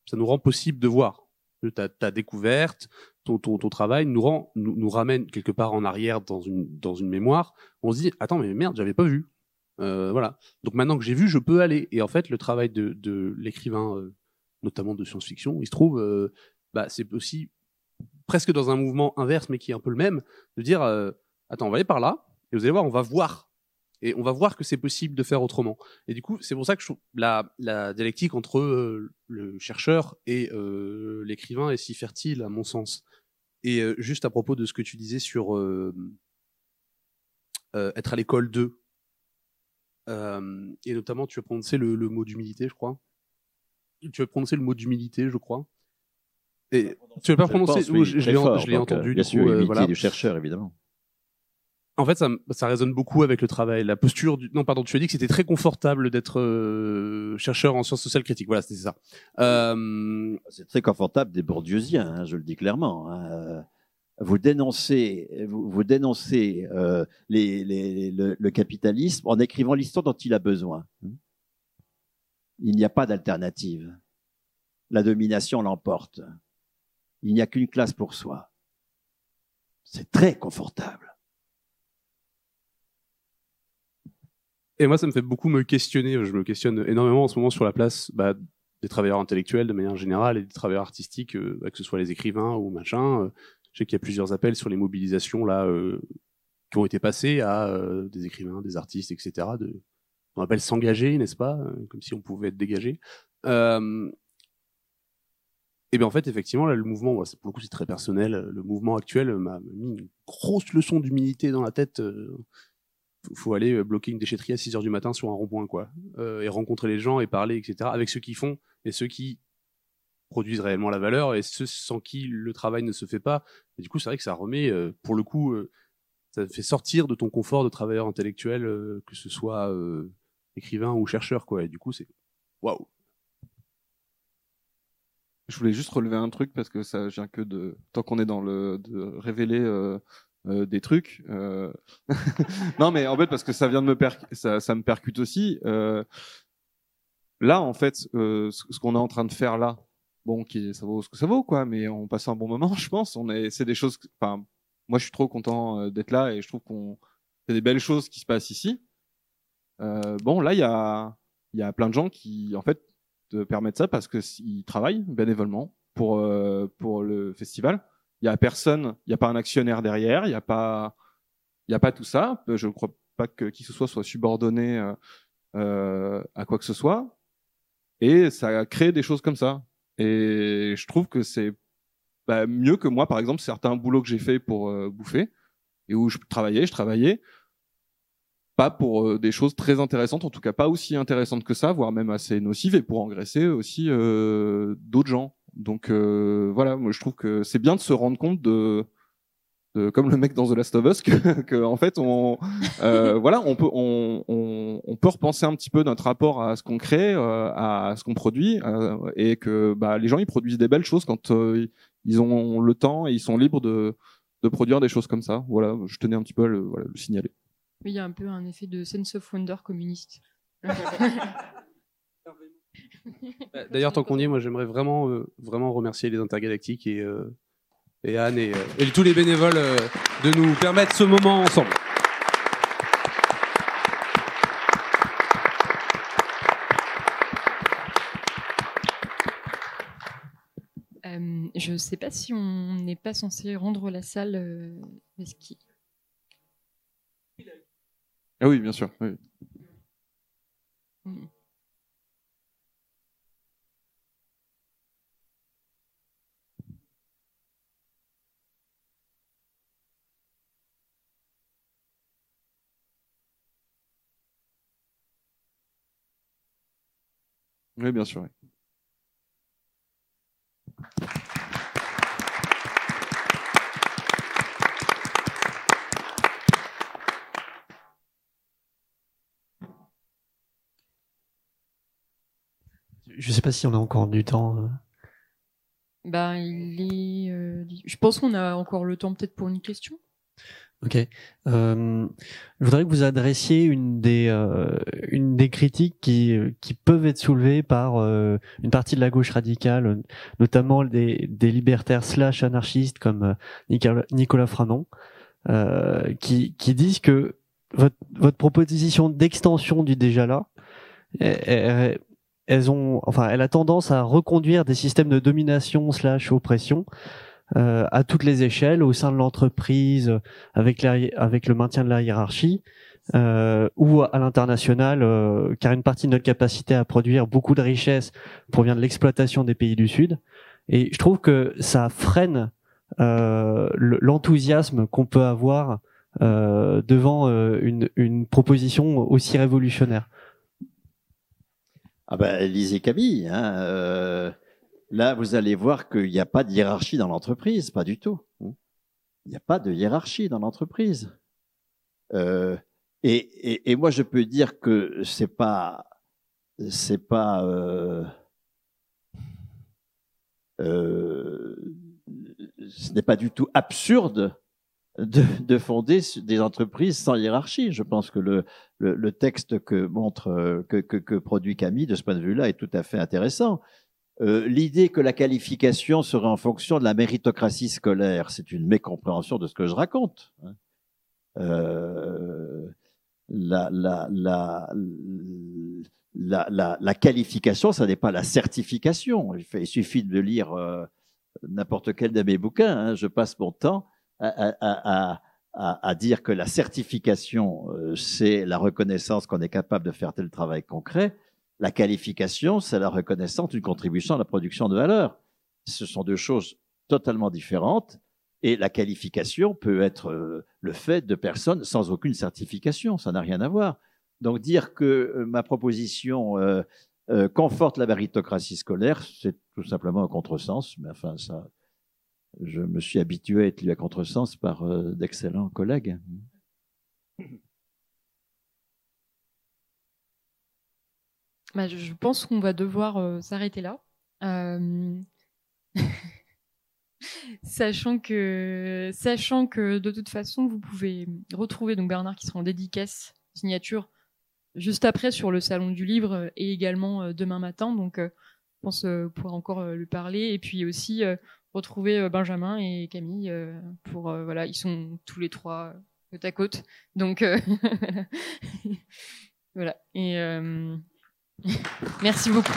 ça nous rend possible de voir. Ta, ta découverte, ton, ton, ton, travail nous rend, nous, nous, ramène quelque part en arrière dans une dans une mémoire. On se dit attends mais merde, j'avais pas vu. Euh, voilà. Donc maintenant que j'ai vu, je peux aller. Et en fait, le travail de, de l'écrivain euh, notamment de science-fiction, il se trouve, euh, bah, c'est aussi presque dans un mouvement inverse, mais qui est un peu le même, de dire, euh, attends, on va aller par là, et vous allez voir, on va voir. Et on va voir que c'est possible de faire autrement. Et du coup, c'est pour ça que la, dialectique entre euh, le chercheur et l'écrivain est si fertile, à mon sens. Et juste à propos de ce que tu disais sur être à l'école d'eux, et notamment tu as prononcé le mot d'humilité, je crois tu vas prononcer le mot d'humilité, je crois. Et tu vas pas prononcer. je, l'ai entendu.
Bien sûr, euh, voilà. du chercheur, évidemment.
En fait, ça, ça, résonne beaucoup avec le travail, la posture du. Non, pardon, tu as dit que c'était très confortable d'être euh, chercheur en sciences sociales critiques. Voilà, c'était ça. Euh...
C'est très confortable des bourdieusiens, hein, je le dis clairement. Hein. Vous dénoncez, vous, vous dénoncez euh, les, les, le, le, capitalisme en écrivant l'histoire dont il a besoin. Il n'y a pas d'alternative. La domination l'emporte. Il n'y a qu'une classe pour soi. C'est très confortable.
Et moi, ça me fait beaucoup me questionner. Je me questionne énormément en ce moment sur la place bah, des travailleurs intellectuels de manière générale et des travailleurs artistiques, euh, bah, que ce soit les écrivains ou machin. Euh, je sais qu'il y a plusieurs appels sur les mobilisations là euh, qui ont été passés à des écrivains, des artistes, etc. on appelle s'engager, n'est-ce pas euh, Comme si on pouvait être dégagé. Euh, et bien en fait, effectivement, le mouvement, pour le coup, c'est très personnel. Le mouvement actuel m'a mis une grosse leçon d'humilité dans la tête. Euh, faut aller bloquer une déchetterie à 6 heures du matin sur un rond-point, quoi. et rencontrer les gens et parler, etc. Avec ceux qui font et ceux qui produisent réellement la valeur et ceux sans qui le travail ne se fait pas. Du coup, c'est vrai que ça remet, pour le coup, ça fait sortir de ton confort de travailleur intellectuel, que ce soit écrivain ou chercheur, quoi. Et du coup, c'est waouh.
je voulais juste relever un truc parce que ça vient que de tant qu'on est dans le de révéler euh, euh, des trucs. Euh... non, mais en fait parce que ça vient de me per ça, ça me percute aussi. Euh, là, en fait, ce, ce qu'on est en train de faire là, bon, qui ça vaut ce que ça vaut, quoi. Mais on passe un bon moment, je pense. On est, c'est des choses. Enfin, moi, je suis trop content d'être là et je trouve qu'on c'est des belles choses qui se passent ici. Bon, là, il y a y a plein de gens qui, en fait, te permettent ça parce qu'ils travaillent bénévolement pour euh, pour le festival. Il y a personne, il n'y a pas un actionnaire derrière, il n'y a pas a pas tout ça. Je ne crois pas que qui que ce soit soit subordonné euh, euh, à quoi que ce soit. Et ça a créé des choses comme ça. Et je trouve que c'est bah, mieux que moi, par exemple, certains boulots que j'ai fait pour euh, bouffer et où je travaillais, je travaillais pas pour euh, des choses très intéressantes, en tout cas pas aussi intéressantes que ça, voire même assez nocives, et pour engraisser aussi euh, d'autres gens. Donc euh, voilà, moi je trouve que c'est bien de se rendre compte de, de, comme le mec dans The Last of Us, que, que en fait on euh, voilà, on peut on, on, on, peut repenser un petit peu notre rapport à ce qu'on crée, euh, à ce qu'on produit, et que bah, les gens ils produisent des belles choses quand ils ont le temps et ils sont libres de de produire des choses comme ça. Voilà, je tenais un petit peu à le, voilà, le signaler.
Il y a un peu un effet de sense of wonder communiste.
Bah, d'ailleurs, tant qu'on y est, moi j'aimerais vraiment, euh, vraiment remercier les intergalactiques et, euh, et Anne et, euh, et, tous les bénévoles de nous permettre ce moment ensemble.
je ne sais pas si on n'est pas censé rendre la salle. Euh, qui...
Ah oui, bien sûr. Oui. Bien sûr.
Je sais pas si on a encore du temps. Euh.
Ben, il est. Euh, je pense qu'on a encore le temps peut-être pour une question.
Ok. Euh, je voudrais que vous adressiez une des euh, une des critiques qui qui peuvent être soulevées par euh, une partie de la gauche radicale, notamment des des libertaires slash anarchistes comme Nicolas, Nicolas Franon, qui qui disent que votre votre proposition d'extension du déjà là elles ont, enfin, elle a tendance à reconduire des systèmes de domination slash oppression euh, à toutes les échelles, au sein de l'entreprise, avec, le maintien de la hiérarchie, euh, ou à l'international, euh, car une partie de notre capacité à produire beaucoup de richesses provient de l'exploitation des pays du Sud. Et je trouve que ça freine l'enthousiasme qu'on peut avoir devant une proposition aussi révolutionnaire.
Ah ben, lisez Camille. Hein, euh, là, vous allez voir qu'il n'y a pas de hiérarchie dans l'entreprise, pas du tout. Il n'y a pas de hiérarchie dans l'entreprise. Et, moi, je peux dire que c'est pas, c'est pas, euh, euh, ce n'est pas du tout absurde de, de, fonder des entreprises sans hiérarchie. Je pense que le, le, le texte que montre que, que, que, produit Camille de ce point de vue-là est tout à fait intéressant. Euh, L'idée que la qualification serait en fonction de la méritocratie scolaire, c'est une mécompréhension de ce que je raconte. Hein. Euh, la, la, la, la, la, la qualification, ça n'est pas la certification. Il, fait, il suffit de lire euh, n'importe quel de mes bouquins. Hein. Je passe mon temps à, dire que la certification, euh, c'est la reconnaissance qu'on est capable de faire tel travail concret. La qualification, c'est la reconnaissance d'une contribution à la production de valeur. Ce sont deux choses totalement différentes. Et la qualification peut être euh, le fait de personnes sans aucune certification. Ça n'a rien à voir. Donc dire que euh, ma proposition conforte la méritocratie scolaire, c'est tout simplement un contresens. Mais enfin, ça, je me suis habitué à être lu à contresens par euh, d'excellents collègues.
Bah, je pense qu'on va devoir euh, s'arrêter là. Euh, sachant que, sachant que de toute façon, vous pouvez retrouver donc Bernard qui sera en dédicace signature juste après sur le salon du livre et également demain matin. Donc, je pense pouvoir encore lui parler et puis aussi retrouver Benjamin et Camille pour voilà, ils sont tous les trois côte à côte. Donc voilà. Et merci beaucoup.